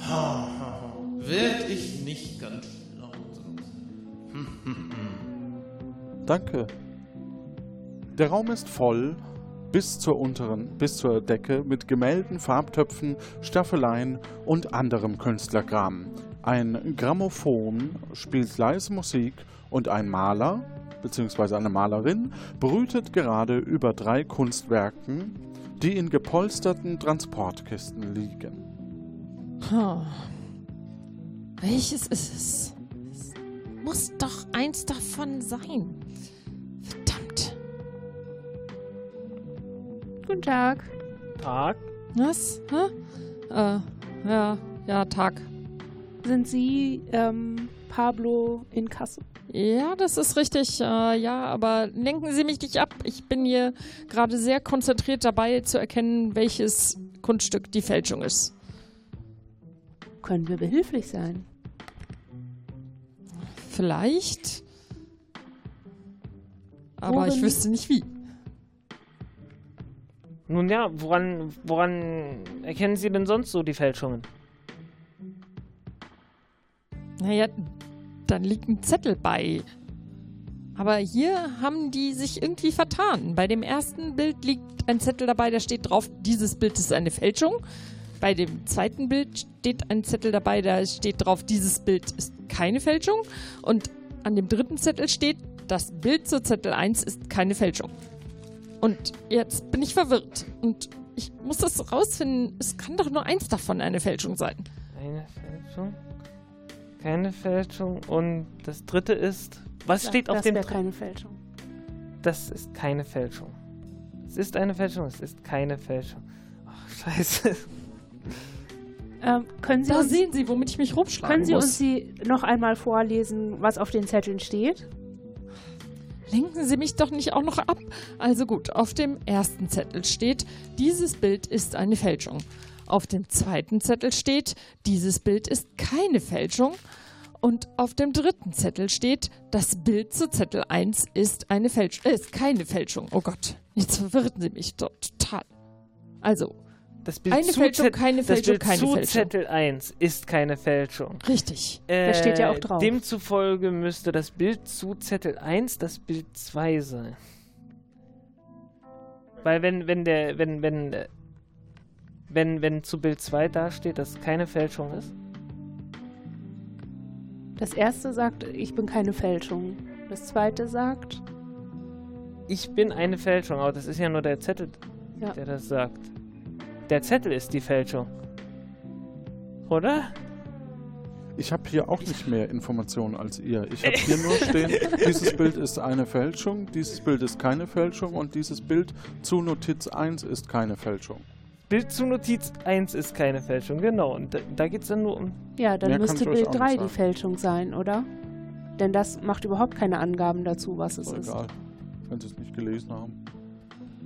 Ha, ha, ha. Werd ich nicht ganz schlau. Hm, hm, hm. Danke. Der Raum ist voll bis zur unteren, bis zur Decke mit Gemälden, Farbtöpfen, Staffeleien und anderem Künstlerkram. Ein Grammophon spielt leise Musik und ein Maler bzw. eine Malerin brütet gerade über drei Kunstwerken, die in gepolsterten Transportkisten liegen. Hm. Welches ist es? Es muss doch eins davon sein. Verdammt. Guten Tag. Tag. Was? Hä? Äh, ja, ja, Tag. Sind Sie ähm, Pablo in Kassel? Ja, das ist richtig. Äh, ja, aber lenken Sie mich nicht ab. Ich bin hier gerade sehr konzentriert dabei zu erkennen, welches Kunststück die Fälschung ist. Können wir behilflich sein? Vielleicht. Aber ich wüsste nicht wie. Nun ja, woran, woran erkennen Sie denn sonst so die Fälschungen? Naja, dann liegt ein Zettel bei. Aber hier haben die sich irgendwie vertan. Bei dem ersten Bild liegt ein Zettel dabei, da steht drauf, dieses Bild ist eine Fälschung. Bei dem zweiten Bild steht ein Zettel dabei, da steht drauf, dieses Bild ist keine Fälschung. Und an dem dritten Zettel steht, das Bild zu Zettel 1 ist keine Fälschung. Und jetzt bin ich verwirrt. Und ich muss das rausfinden. Es kann doch nur eins davon eine Fälschung sein. Eine Fälschung? Keine Fälschung. Und das dritte ist. Was steht auf das dem wäre dr- keine Fälschung. Das ist keine Fälschung. Es ist eine Fälschung, es ist keine Fälschung. Ach, scheiße. Ähm, können Sie Da uns, sehen Sie, womit ich mich rumschlagen können Sie muss. uns die noch einmal vorlesen, was auf den Zetteln steht? Lenken Sie mich doch nicht auch noch ab. Also gut, auf dem ersten Zettel steht, dieses Bild ist eine Fälschung. Auf dem zweiten Zettel steht, dieses Bild ist keine Fälschung. Und auf dem dritten Zettel steht, das Bild zu Zettel 1 ist eine Fälschung. Äh, ist keine Fälschung. Oh Gott, jetzt verwirren Sie mich doch total. Also, Das Bild Eine zu Fälschung, Zett- keine das Fälschung, Bild keine zu Fälschung. Zettel 1 ist keine Fälschung. richtig. Äh, steht ja auch drauf. Demzufolge müsste das Bild zu Zettel 1 das Bild 2 sein. Weil wenn, wenn der, wenn, wenn, äh, wenn, wenn zu Bild 2 dasteht, dass keine Fälschung ist. Das erste sagt, ich bin keine Fälschung. Das zweite sagt, Ich bin eine Fälschung, aber das ist ja nur der Zettel, Ja. der das sagt. Der Zettel ist die Fälschung. Oder? Ich habe hier auch nicht mehr Informationen als ihr. Ich habe hier nur stehen, dieses Bild ist eine Fälschung, dieses Bild ist keine Fälschung und dieses Bild zu Notiz 1 ist keine Fälschung. Bild zu Notiz 1 ist keine Fälschung, genau. Und da, da geht es dann nur um. ja, dann Mehr müsste Bild auch nicht 3 die. Fälschung sein, oder? Denn das macht überhaupt keine Angaben dazu, was es Ist ist. egal, wenn sie es nicht gelesen haben.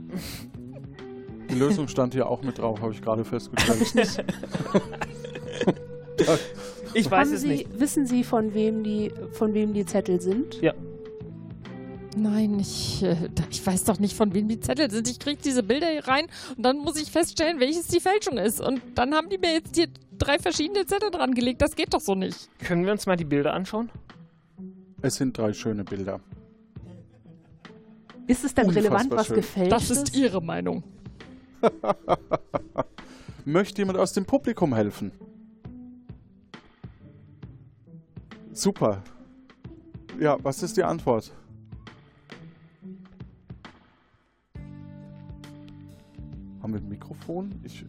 Die Lösung stand hier auch mit drauf, habe ich gerade festgestellt. Ich weiß Haben es Sie, nicht. Wissen Sie, von wem die, von wem die Zettel sind? Ja. Nein, ich, äh, ich weiß doch nicht, von wem die Zettel sind. Ich kriege diese Bilder hier rein und dann muss ich feststellen, welches die Fälschung ist. Und dann haben die mir jetzt hier drei verschiedene Zettel dran gelegt. Das geht doch so nicht. Können wir uns mal die Bilder anschauen? Es sind drei schöne Bilder. Ist es dann Unfassbar relevant, was schön. gefälscht Das ist Ihre Meinung. Möchte jemand aus dem Publikum helfen? Super. Ja, was ist die Antwort? Haben wir ein Mikrofon? Ich,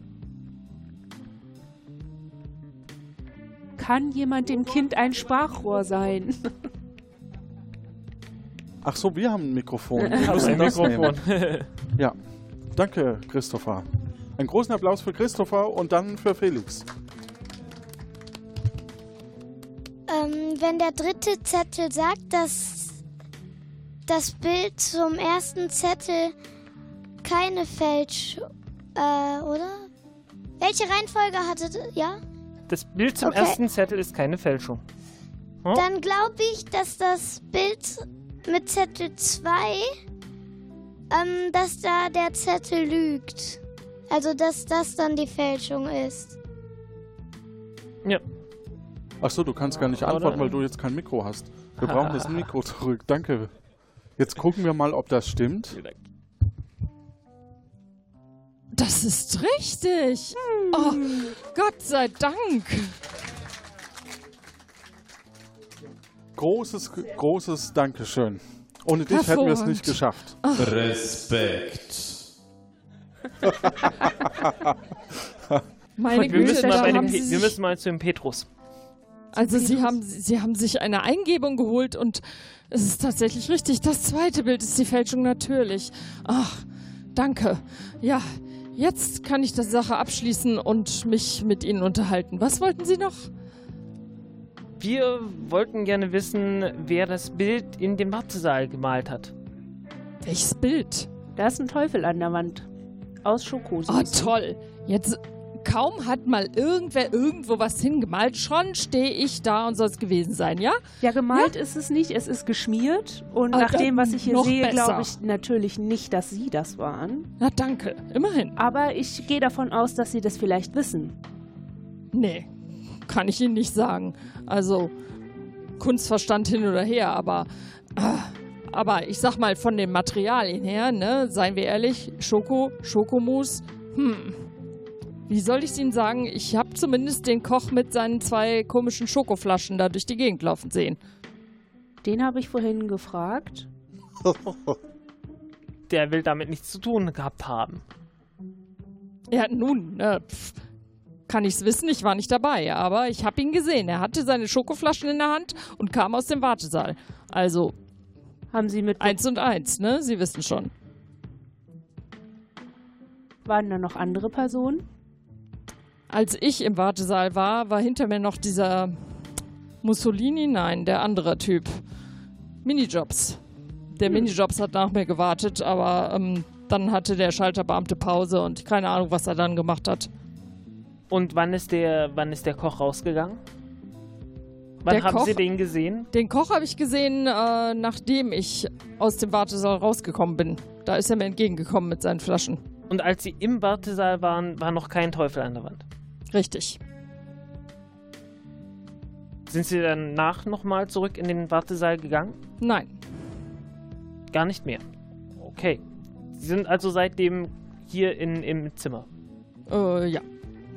Kann jemand dem Kind ein Sprachrohr sein? ach so, wir haben ein Mikrofon. Wir müssen ein das Mikrofon. nehmen. Ja, danke, Christopher. Einen großen Applaus für Christopher und dann für Felix. Ähm, wenn der dritte Zettel sagt, dass das Bild zum ersten Zettel keine Fälsch... Äh, oder? Welche Reihenfolge hatte... Ja? Das Bild zum Okay. ersten Zettel ist keine Fälschung. Hm? Dann glaube ich, dass das Bild mit Zettel 2, ähm, dass da der Zettel lügt. Also, dass das dann die Fälschung ist. Ja. Ach so, du kannst gar nicht Oder- antworten, weil du jetzt kein Mikro hast. Wir brauchen jetzt ein Mikro zurück. Danke. Jetzt gucken wir mal, ob das stimmt. Das ist richtig. Oh, Gott sei Dank. Großes, großes Dankeschön. Ohne dich hätten wir es nicht geschafft. Respekt. Meine wir, Güte, müssen mal bei Sie wir sich, müssen mal zu dem Petrus. also Sie haben, Sie haben sich eine Eingebung geholt und es ist tatsächlich richtig. Das zweite Bild ist die Fälschung natürlich. Ach, danke. Ja, jetzt kann ich die Sache abschließen und mich mit Ihnen unterhalten. Was wollten Sie noch? Wir wollten gerne wissen, wer das Bild in dem Wartesaal gemalt hat. Welches Bild? Da ist ein Teufel an der Wand. Aus Schokosauce. Oh, toll. Jetzt kaum hat mal irgendwer irgendwo was hingemalt, schon stehe ich da und soll es gewesen sein, ja? Ja, gemalt ist es nicht, es ist geschmiert. Und Ah, nach dem, was ich hier sehe, glaube ich natürlich nicht, dass Sie das waren. Na danke, immerhin. Aber ich gehe davon aus, dass Sie das vielleicht wissen. Nee, kann ich Ihnen nicht sagen. Also, Kunstverstand hin oder her, aber. ah, aber ich sag mal, von den Materialien her, ne, seien wir ehrlich, Schoko, Schokomus, hm. Wie soll ich Ihnen sagen? Ich habe zumindest den Koch mit seinen zwei komischen Schokoflaschen da durch die Gegend laufen sehen. Den habe ich vorhin gefragt. Der will damit nichts zu tun gehabt haben. Ja, nun, ne, pf, kann ich's wissen, ich war nicht dabei, aber ich habe ihn gesehen. Er hatte seine Schokoflaschen in der Hand und kam aus dem Wartesaal. Also, Haben Sie mit. eins und eins, ne? Sie wissen schon. Waren da noch andere Personen? Als ich im Wartesaal war, war hinter mir noch dieser Mussolini, nein, der andere Typ. Minijobs. Der Minijobs hat nach mir gewartet, aber ähm, dann hatte der Schalterbeamte Pause und keine Ahnung, was er dann gemacht hat. Und wann ist der, wann ist der Koch rausgegangen? Wann Der haben Koch- Sie den gesehen? Den Koch habe ich gesehen, äh, nachdem ich aus dem Wartesaal rausgekommen bin. Da ist er mir entgegengekommen mit seinen Flaschen. Und als Sie im Wartesaal waren, war noch kein Teufel an der Wand. Richtig. Sind Sie danach nochmal zurück in den Wartesaal gegangen? Nein. Gar nicht mehr. Okay. Sie sind also seitdem hier in, im Zimmer. Äh, ja.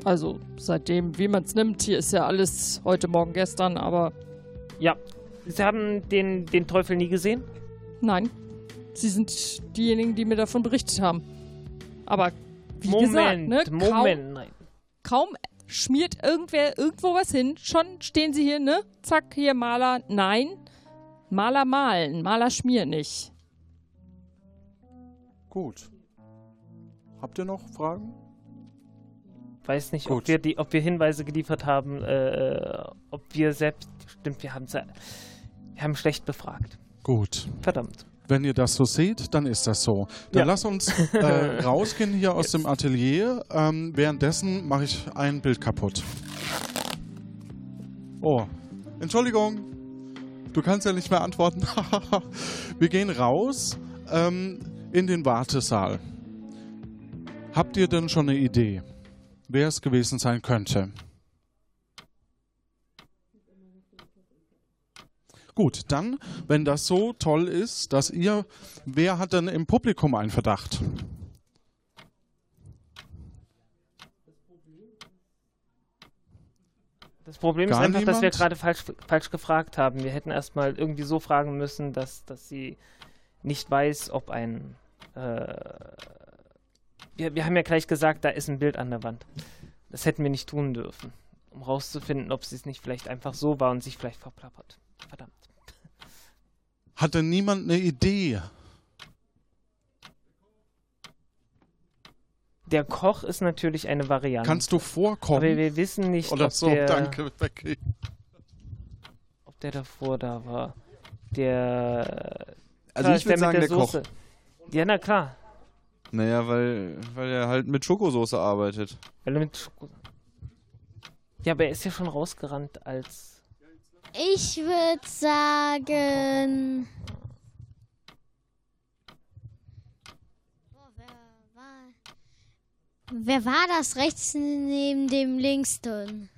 Also seitdem, wie man es nimmt, hier ist ja alles heute, morgen, gestern, aber Ja. Sie haben den, den Teufel nie gesehen? nein. Sie sind diejenigen, die mir davon berichtet haben. Aber wie Moment, gesagt, ne, Moment. Kaum, schmiert irgendwer irgendwo was hin, schon stehen sie hier, ne? Zack, hier Maler, nein. Maler malen, Maler schmieren nicht. Gut. Habt ihr noch Fragen? Weiß nicht, ob wir, die, ob wir Hinweise geliefert haben, äh, ob wir selbst. Stimmt, wir haben, wir haben schlecht befragt. Gut. Verdammt. Wenn ihr das so seht, dann ist das so. Dann Ja. lass uns äh, rausgehen hier aus dem Atelier. Ähm, währenddessen mache ich ein Bild kaputt. Oh, Entschuldigung. Du kannst ja nicht mehr antworten. Wir gehen raus ähm, in den Wartesaal. Habt ihr denn schon eine Idee, wer es gewesen sein könnte? Gut, dann, wenn das so toll ist, dass ihr, wer hat denn im Publikum einen Verdacht? Das Problem Gar ist einfach, dass wir niemand? gerade falsch, falsch gefragt haben. Wir hätten erstmal irgendwie so fragen müssen, dass, dass sie nicht weiß, ob ein. Äh, wir, wir haben ja gleich gesagt, da ist ein Bild an der Wand. Das hätten wir nicht tun dürfen. Um rauszufinden, ob sie es nicht vielleicht einfach so war und sich vielleicht verplappert. Verdammt. Hatte niemand eine Idee? Der Koch ist natürlich eine Variante. Kannst du vorkommen? Aber wir wissen nicht, Oder ob so, der, danke, Becky. ob der davor da war. Der. Also Klar, ich ist würd der sagen, mit der Koch. Soße. Ja, na klar. Naja, weil, weil er halt mit Schokosoße arbeitet. Weil er mit Schoko ja, aber er ist ja schon rausgerannt als. Ich würde sagen. Boah, wer war- Wer war das rechts neben dem linksten?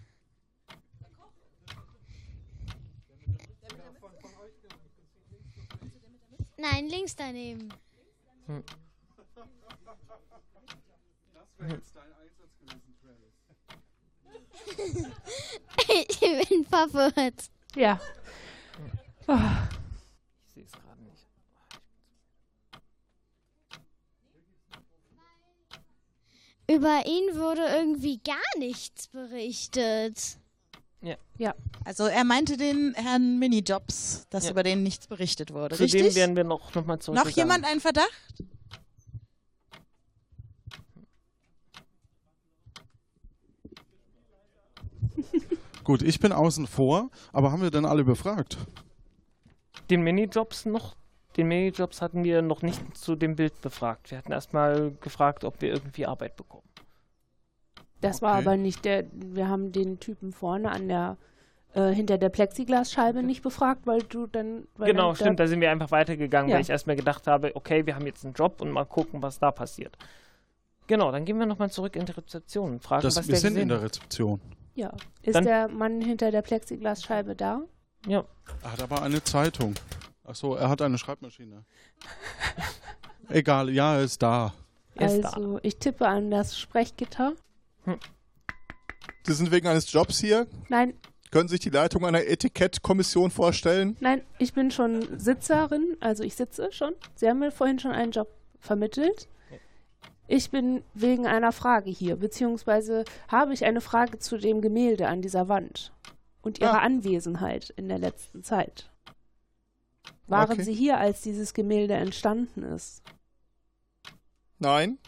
Nein, links daneben. Hm. Ich bin verwirrt. Ja. Ah. Ich sehe es gerade nicht. Über ihn wurde irgendwie gar nichts berichtet. Ja. Ja. Also er meinte den Herrn Minijobs, dass Ja. über den nichts berichtet wurde. Zu dem Richtig? werden wir noch, noch mal Noch zurückgegangen. jemand einen Verdacht? Gut, ich bin außen vor, aber haben wir denn alle befragt? Den Minijobs noch? Den Minijobs hatten wir noch nicht zu dem Bild befragt. Wir hatten erstmal gefragt, ob wir irgendwie Arbeit bekommen. Das war Okay. aber nicht der. Wir haben den Typen vorne an der äh, hinter der Plexiglasscheibe nicht befragt, weil du dann. Weil genau, dann stimmt. Da sind wir einfach weitergegangen, Ja. weil ich erstmal gedacht habe, okay, wir haben jetzt einen Job und mal gucken, was da passiert. Genau, dann gehen wir nochmal zurück in die Rezeption und fragen, Das, was wir der sind gesehen in der hat. Ja. Ist Dann- der Mann hinter der Plexiglasscheibe da? Ja. Er hat aber eine Zeitung. Achso, er hat eine Schreibmaschine. Egal, ja, er ist da. Ist also, ich tippe an das Sprechgitter. Sie sind wegen eines Jobs hier. Nein, Können sich die Leitung einer Etikettkommission vorstellen? nein, ich bin schon Sitzerin, also ich sitze schon. Sie haben mir vorhin schon einen Job vermittelt. Ich bin wegen einer Frage hier, beziehungsweise habe ich eine Frage zu dem Gemälde an dieser Wand und ihrer Ah. Anwesenheit in der letzten Zeit. Waren Okay. Sie hier, als dieses Gemälde entstanden ist? Nein,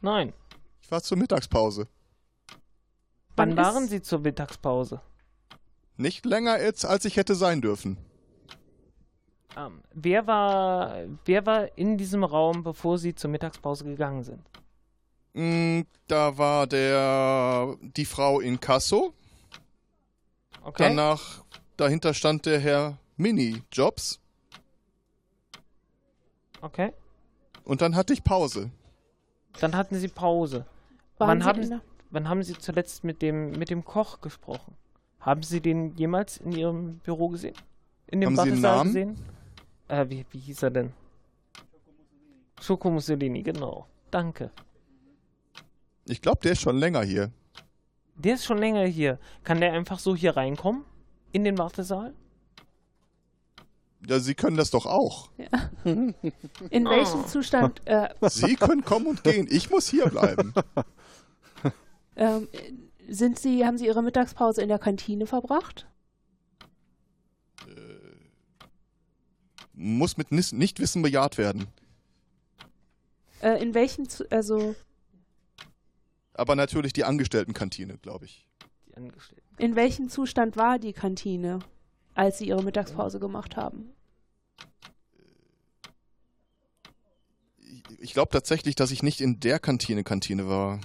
Nein. ich war zur Mittagspause. Wann Wann waren Sie zur Mittagspause? Nicht länger jetzt, als ich hätte sein dürfen. Ähm, wer, war, wer war in diesem Raum, bevor Sie zur Mittagspause gegangen sind? Mm, Da war der die Frau in Kasso. Okay. Danach, dahinter stand der Herr Mini-Jobs. Okay. Und dann hatte ich Pause. Dann hatten Sie Pause. Waren Wann Sie haben, wann haben Sie zuletzt mit dem, mit dem Koch gesprochen? Haben Sie den jemals in Ihrem Büro gesehen? In dem Haben Sie einen Wartesaal Namen? gesehen? Äh, wie, wie hieß er denn? Schoko Mussolini, genau. Danke. Ich glaube, der ist schon länger hier. Der ist schon länger hier. Kann der einfach so hier reinkommen? In den Wartesaal? Ja, Sie können das doch auch. In welchem Zustand äh, Sie können kommen und gehen. Ich muss hier bleiben. ähm, sind Sie, haben Sie Ihre Mittagspause in der Kantine verbracht? Muss mit Nichtwissen bejaht werden. Äh, in welchem, Zu also Aber natürlich die Angestelltenkantine, glaube ich. Die Angestellten. in welchem Zustand war die Kantine, als Sie Ihre Mittagspause gemacht haben? Ich glaube tatsächlich, dass ich nicht in der Kantine Kantine war.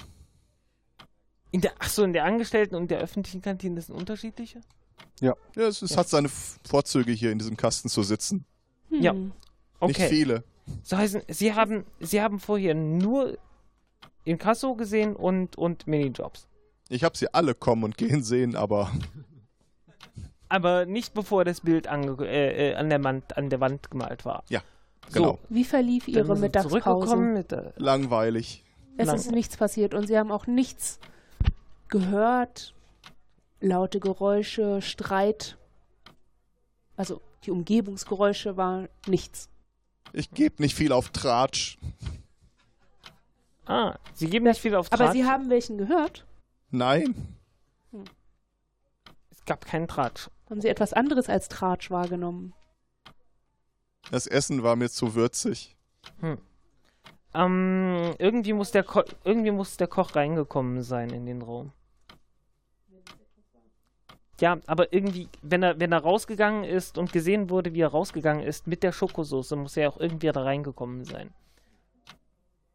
In der, achso, in der Angestellten und der öffentlichen Kantine, das sind unterschiedliche? Ja. Ja, es, es hat seine Vorzüge, hier in diesem Kasten zu sitzen. Ja. Hm. Okay. Nicht viele. So heißen, Sie haben, Sie haben vorher nur Inkasso gesehen und, und Minijobs. Ich habe sie alle kommen und gehen sehen, aber Aber nicht bevor das Bild ange äh, äh, an, der Wand, an der Wand gemalt war. ja, So, genau. Wie verlief Ihre Mittagspause? zurückgekommen mit der, Langweilig. Es Lang- ist nichts passiert und Sie haben auch nichts gehört. Laute Geräusche, Streit. Also die Umgebungsgeräusche waren nichts. Ich gebe nicht viel auf Tratsch. Ah, Sie geben nicht viel auf Aber Tratsch. Sie haben welchen gehört? Nein. Es gab keinen Tratsch. Haben Sie etwas anderes als Tratsch wahrgenommen? Das Essen war mir zu würzig. Hm. Ähm, irgendwie muss der Ko irgendwie muss der Koch reingekommen sein in den Raum. Ja, aber irgendwie, wenn er, wenn er rausgegangen ist und gesehen wurde, wie er rausgegangen ist mit der Schokosauce, muss er auch irgendwie da reingekommen sein.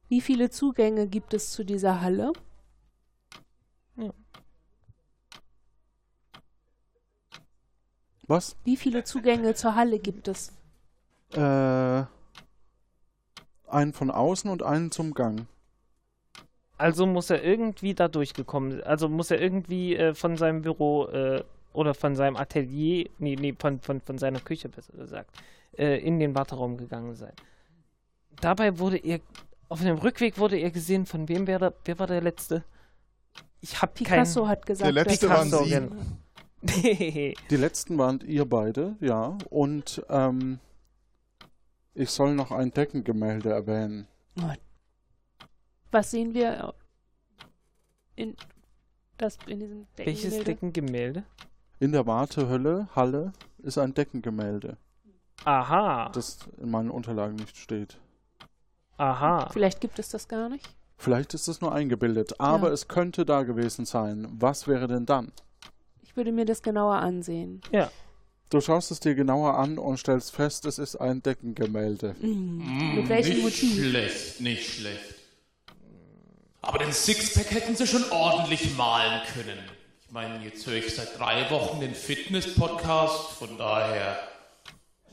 Wie viele Zugänge gibt es zu dieser Halle? Was? Wie viele Zugänge zur Halle gibt es? Äh, einen von außen und einen zum Gang. Also muss er irgendwie da durchgekommen, also muss er irgendwie äh, von seinem Büro äh, oder von seinem Atelier, nee, nee, von, von, von seiner Küche besser gesagt, äh, in den Warteraum gegangen sein. Dabei wurde er, auf dem Rückweg wurde er gesehen, von wem wäre, wer war der Letzte? Ich hab Picasso keinen... hat gesagt, Der letzte dass waren Sie. genau. Die letzten waren ihr beide, ja. Und ähm, ich soll noch ein Deckengemälde erwähnen. Was sehen wir in, das, in diesem Welches Deckengemälde? In der Wartehölle, Halle, ist ein Deckengemälde, Aha, das in meinen Unterlagen nicht steht. aha. Vielleicht gibt es das gar nicht. Vielleicht ist es nur eingebildet, aber Ja. es könnte da gewesen sein. Was wäre denn dann? Ich würde mir das genauer ansehen. Ja. Du schaust es dir genauer an und stellst fest, es ist ein Deckengemälde. Mm. Mit welchem nicht Motiv? schlecht, nicht schlecht. Aber den Sixpack hätten sie schon ordentlich malen können. Ich meine, jetzt höre ich seit drei Wochen den Fitness-Podcast, von daher.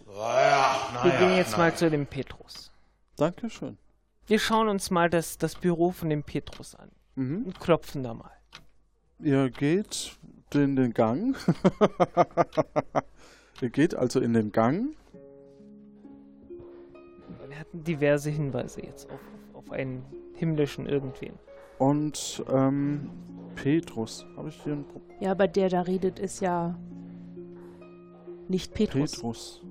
Naja, naja. Wir gehen jetzt naja. mal zu dem Petrus. Dankeschön. Wir schauen uns mal das, das Büro von dem Petrus an Mhm. und klopfen da mal. Ihr geht in den Gang. Ihr geht also in den Gang. Wir hatten diverse Hinweise jetzt auf, auf, einen himmlischen Irgendwen. Und ähm, Petrus. Habe ich hier ein Pro Ja, aber der da redet, ist ja nicht Petrus. Petrus?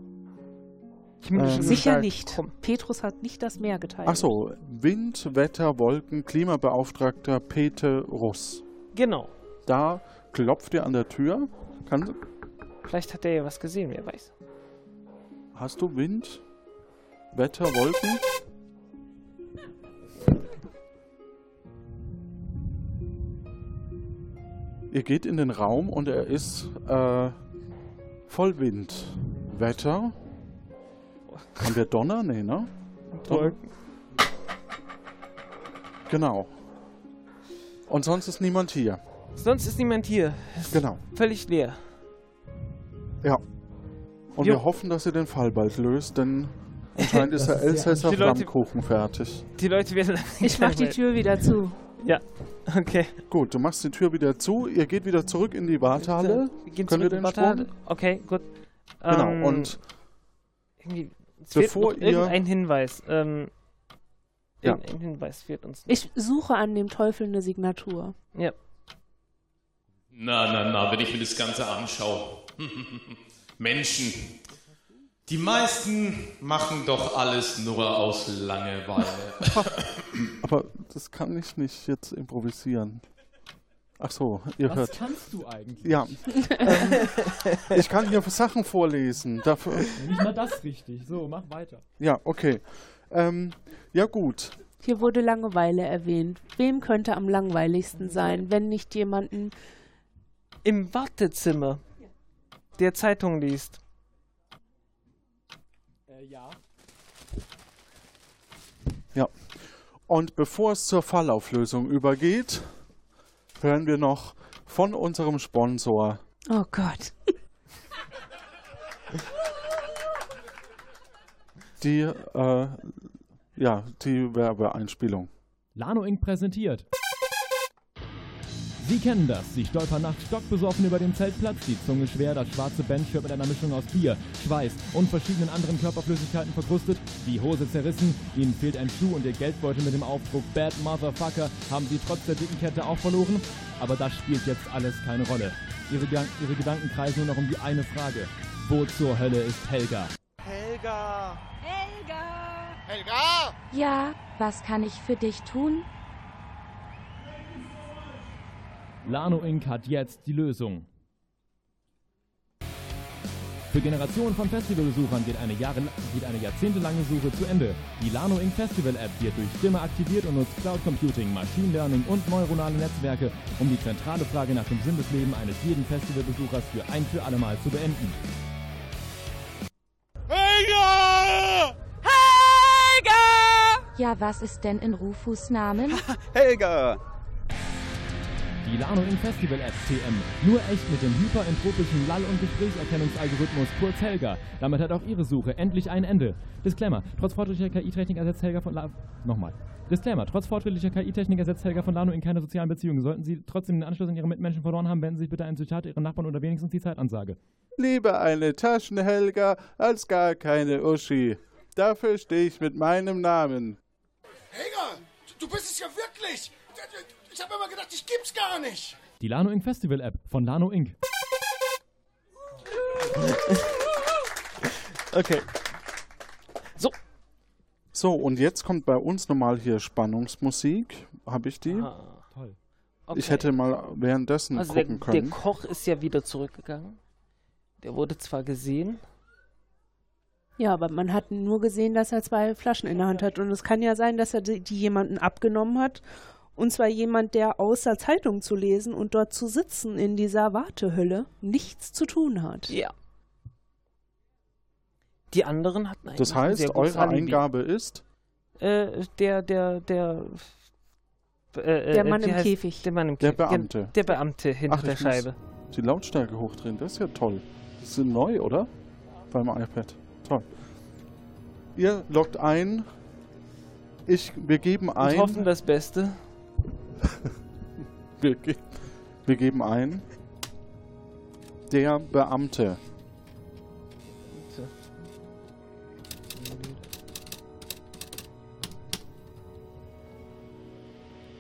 Ähm, Sicher nicht. Komm. Petrus hat nicht das Meer geteilt. Ach so, Wind, Wetter, Wolken, Klimabeauftragter Peter Russ. Genau. Da klopft ihr an der Tür. Kann, Vielleicht hat er ja was gesehen, wer weiß. hast du Wind, Wetter, Wolken? Ihr geht in den Raum und er ist äh, voll Wind. Wetter. Haben wir Donner? Nee, ne? Wolken. Genau. Und sonst ist niemand hier. Sonst ist niemand hier. Ist Genau. Völlig leer. Ja. Und Jo. wir hoffen, dass ihr den Fall bald löst, denn anscheinend ist der ja- Elsässer Flammkuchen fertig. Die Leute werden. Ich mach die Tür wieder zu. Ja, okay. Gut, du machst die Tür wieder zu, ihr geht wieder zurück in die Wartehalle. Wir gehen zurück in den. Sprung? Okay, gut. Genau, Ähm, und irgendwie, es bevor fehlt noch ihr- irgendein Hinweis. Ähm, Ja. Irgendein Hinweis fehlt uns. Ich suche an dem Teufel eine Signatur. Ja. Na, na, na, wenn ich mir das Ganze anschaue. Menschen. Die meisten machen doch alles nur aus Langeweile. aber das kann ich nicht jetzt improvisieren. Ach so, ihr Was hört. kannst du eigentlich? Ja. ähm, ich kann hier Sachen vorlesen. Dafür, Nicht mal das richtig. So, mach weiter. ja, okay. Ähm, ja gut. Hier wurde Langeweile erwähnt. Wem könnte am langweiligsten sein, wenn nicht jemanden. Im Wartezimmer, der Zeitung liest. Äh, ja. Ja. Und bevor es zur Fallauflösung übergeht, hören wir noch von unserem Sponsor Oh Gott. die, äh, ja, die Werbeeinspielung. Lano Inc. präsentiert. Sie kennen das. Sie stolpern nachts stockbesoffen über den Zeltplatz, die Zunge schwer, das schwarze Bandshirt mit einer Mischung aus Bier, Schweiß und verschiedenen anderen Körperflüssigkeiten verkrustet, die Hose zerrissen, ihnen fehlt ein Schuh und ihr Geldbeutel mit dem Aufdruck Bad Motherfucker haben sie trotz der dicken Kette auch verloren. Aber das spielt jetzt alles keine Rolle. Ihre, ihre Gedanken kreisen nur noch um die eine Frage. Wo zur Hölle ist Helga? Helga! Helga! Helga! Ja, was kann ich für dich tun? Lano Inc. hat jetzt die Lösung. Für Generationen von Festivalbesuchern geht eine, Jahre, geht eine jahrzehntelange Suche zu Ende. Die Lano Inc. Festival App wird durch Stimme aktiviert und nutzt Cloud Computing, Machine Learning und neuronale Netzwerke, um die zentrale Frage nach dem Sinn des Lebens eines jeden Festivalbesuchers für ein für allemal zu beenden. Helga! Helga! Ja, was ist denn in Rufus Namen? Helga! Die Lano Inc. Festival TM. Nur echt mit dem hyperentropischen Lall- und Gesprächserkennungsalgorithmus kurz Helga. Damit hat auch Ihre Suche endlich ein Ende. Disclaimer. Trotz fortschrittlicher KI-Technik ersetzt Helga von La Nochmal. Disclaimer. Trotz fortschrittlicher KI-Technik ersetzt Helga von Lano in keine sozialen Beziehungen. Sollten Sie trotzdem den Anschluss an Ihre Mitmenschen verloren haben, wenden Sie sich bitte an einen Psychiater, Ihren Nachbarn oder wenigstens die Zeitansage. Lieber eine Taschenhelga als gar keine Uschi. Dafür stehe ich mit meinem Namen. Helga, du bist es ja wirklich! Ich habe immer gedacht, ich gib's gar nicht! Die Lano Inc. Festival App von Lano Inc. Okay. So. So, und jetzt kommt bei uns nochmal hier Spannungsmusik. Habe ich die? toll. Ich hätte mal währenddessen Also der, gucken der können. Koch ist ja wieder zurückgegangen. Der wurde zwar gesehen. Ja, aber man hat nur gesehen, dass er zwei Flaschen in der Hand hat. Und es kann ja sein, dass er die, die jemanden abgenommen hat. Und zwar jemand, der außer Zeitung zu lesen und dort zu sitzen in dieser Wartehölle nichts zu tun hat. Ja. Die anderen hatten eigentlich Das ein heißt, sehr eure Alibi. Eingabe ist? Äh, der, der, der. Äh, Der äh, Mann wie im heißt- Käfig. Der Mann im Der Käfig. Beamte. Der Beamte hinter Ach, der Scheibe. Die Lautstärke hochdrehen, das ist ja toll. Die sind neu, oder? Beim iPad. Toll. Ihr loggt ein. Ich, wir geben ein. Und hoffen das Beste. wir, ge wir geben ein. Der Beamte.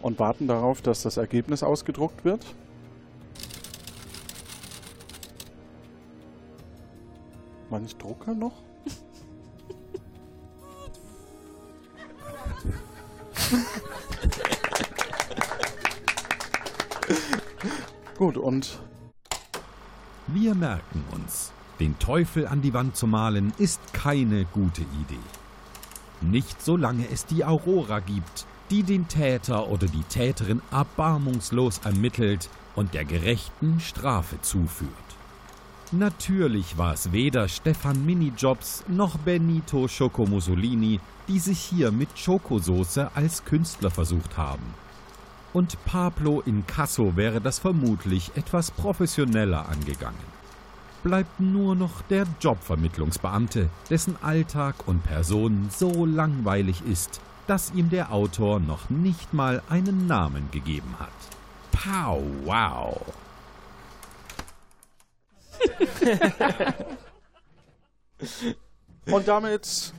Und warten darauf, dass das Ergebnis ausgedruckt wird. War nicht Drucker noch? Gut, und Wir merken uns, den Teufel an die Wand zu malen ist keine gute Idee. Nicht solange es die Aurora gibt, die den Täter oder die Täterin erbarmungslos ermittelt und der gerechten Strafe zuführt. Natürlich war es weder Stefan Minijobs noch Benito Choco Mussolini, die sich hier mit Schokosoße als Künstler versucht haben. Und Pablo Incasso wäre das vermutlich etwas professioneller angegangen. Bleibt nur noch der Jobvermittlungsbeamte, dessen Alltag und Person so langweilig ist, dass ihm der Autor noch nicht mal einen Namen gegeben hat. Pow wow! Und damit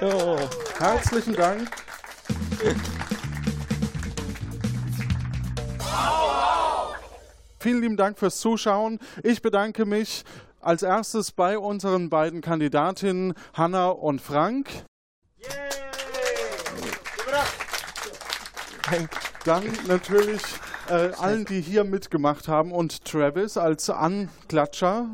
oh, herzlichen Dank. Vielen lieben Dank fürs Zuschauen. Ich bedanke mich als erstes bei unseren beiden Kandidatinnen Hanna und Frank. Dann natürlich äh, allen, die hier mitgemacht haben und Travis als Anklatscher.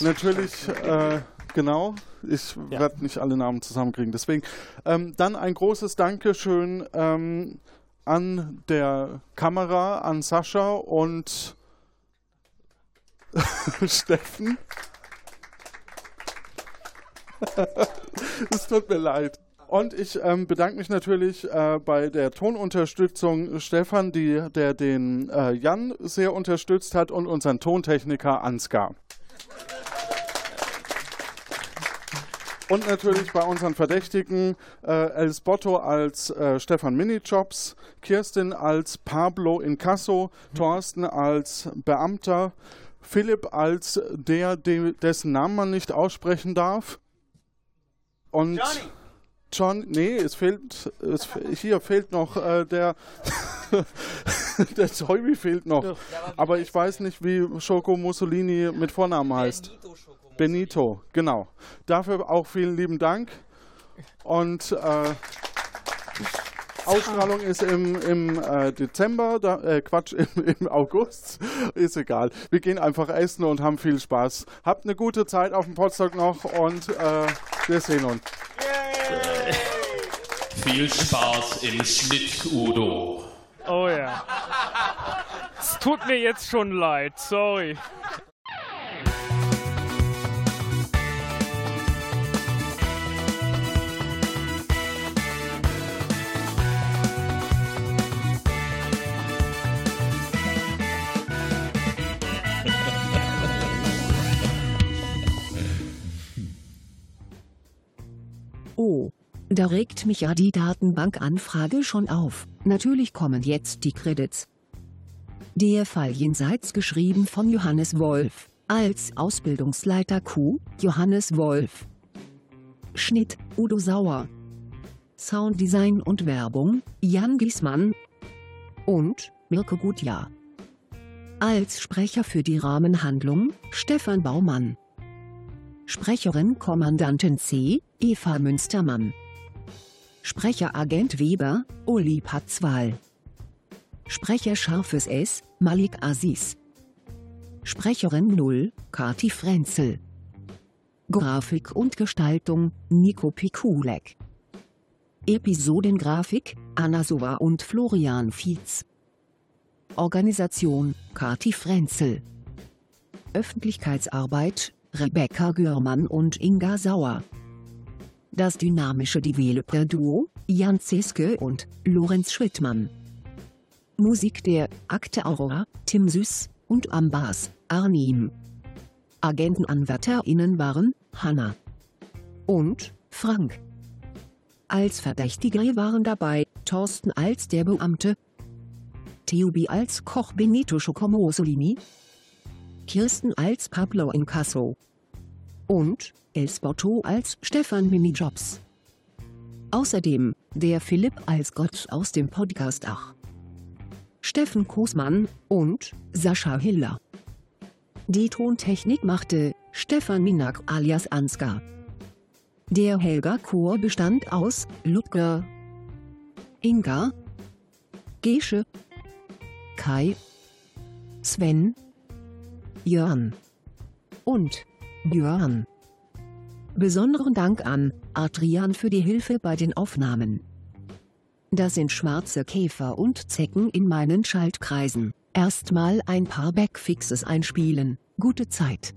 Natürlich, äh, genau. Ich werde nicht alle Namen zusammenkriegen. Deswegen ähm, dann ein großes Dankeschön ähm, an der Kamera, an Sascha und Steffen. es tut mir leid. Und ich ähm, bedanke mich natürlich äh, bei der Tonunterstützung Stefan, die, der den äh, Jan sehr unterstützt hat und unseren Tontechniker Ansgar. Und natürlich bei unseren Verdächtigen äh, Els Botto als äh, Stefan Minijobs, Kirstin als Pablo Incasso, Thorsten als Beamter, Philipp als der, de, dessen Namen man nicht aussprechen darf. Und Johnny. John, nee, es fehlt, es, hier fehlt noch äh, der, der Zeubi fehlt noch. Aber ich weiß nicht, wie Schoko Mussolini mit Vornamen heißt. Benito, genau. Dafür auch vielen lieben Dank. Und äh, Ausstrahlung ist im, im äh, Dezember, da, äh, Quatsch, im, im August. Ist egal. Wir gehen einfach essen und haben viel Spaß. Habt eine gute Zeit auf dem Potsdok noch und äh, wir sehen uns. Viel Spaß im Schnitt, Udo. Oh ja. Es tut mir jetzt schon leid, sorry. Oh. Da regt mich ja die Datenbankanfrage schon auf. Natürlich kommen jetzt die Credits. Der Fall jenseits geschrieben von Johannes Wolf. Als Ausbildungsleiter Q, Johannes Wolf. Schnitt, Udo Sauer. Sounddesign und Werbung, Jan Giesmann. Und, Mirko Gutjahr. Als Sprecher für die Rahmenhandlung, Stefan Baumann. Sprecherin Kommandantin C, Eva Münstermann. Sprecher Agent Weber, Uli Patzwal. Sprecher Scharfes S, Malik Aziz. Sprecherin 0, Kati Frenzel. Grafik und Gestaltung, Nico Pikulek. Episodengrafik, Anna Sova und Florian Fietz. Organisation, Kati Frenzel. Öffentlichkeitsarbeit, Rebecca Görmann und Inga Sauer. Das dynamische Developer-Duo, Jan Zeske und Lorenz Schrittmann. Musik der Akte Aurora, Tim Süß und am Bass, Arnim. AgentenanwärterInnen waren Hanna und Frank. Als Verdächtige waren dabei Thorsten als der Beamte, Theobi als Koch Benito Schocomosolini, Kirsten als Pablo Incasso und Elsbotto als Stefan Minijobs. Außerdem der Philipp als Gott aus dem Podcast Ach. Steffen Kosmann und Sascha Hiller. Die Tontechnik machte Stefan Minak alias Ansgar. Der Helga-Chor bestand aus Ludger, Inga, Gesche, Kai, Sven, Jörn und Björn. Besonderen Dank an Adrian für die Hilfe bei den Aufnahmen. Das sind schwarze Käfer und Zecken in meinen Schaltkreisen. Erstmal ein paar Backfixes einspielen. Gute Zeit.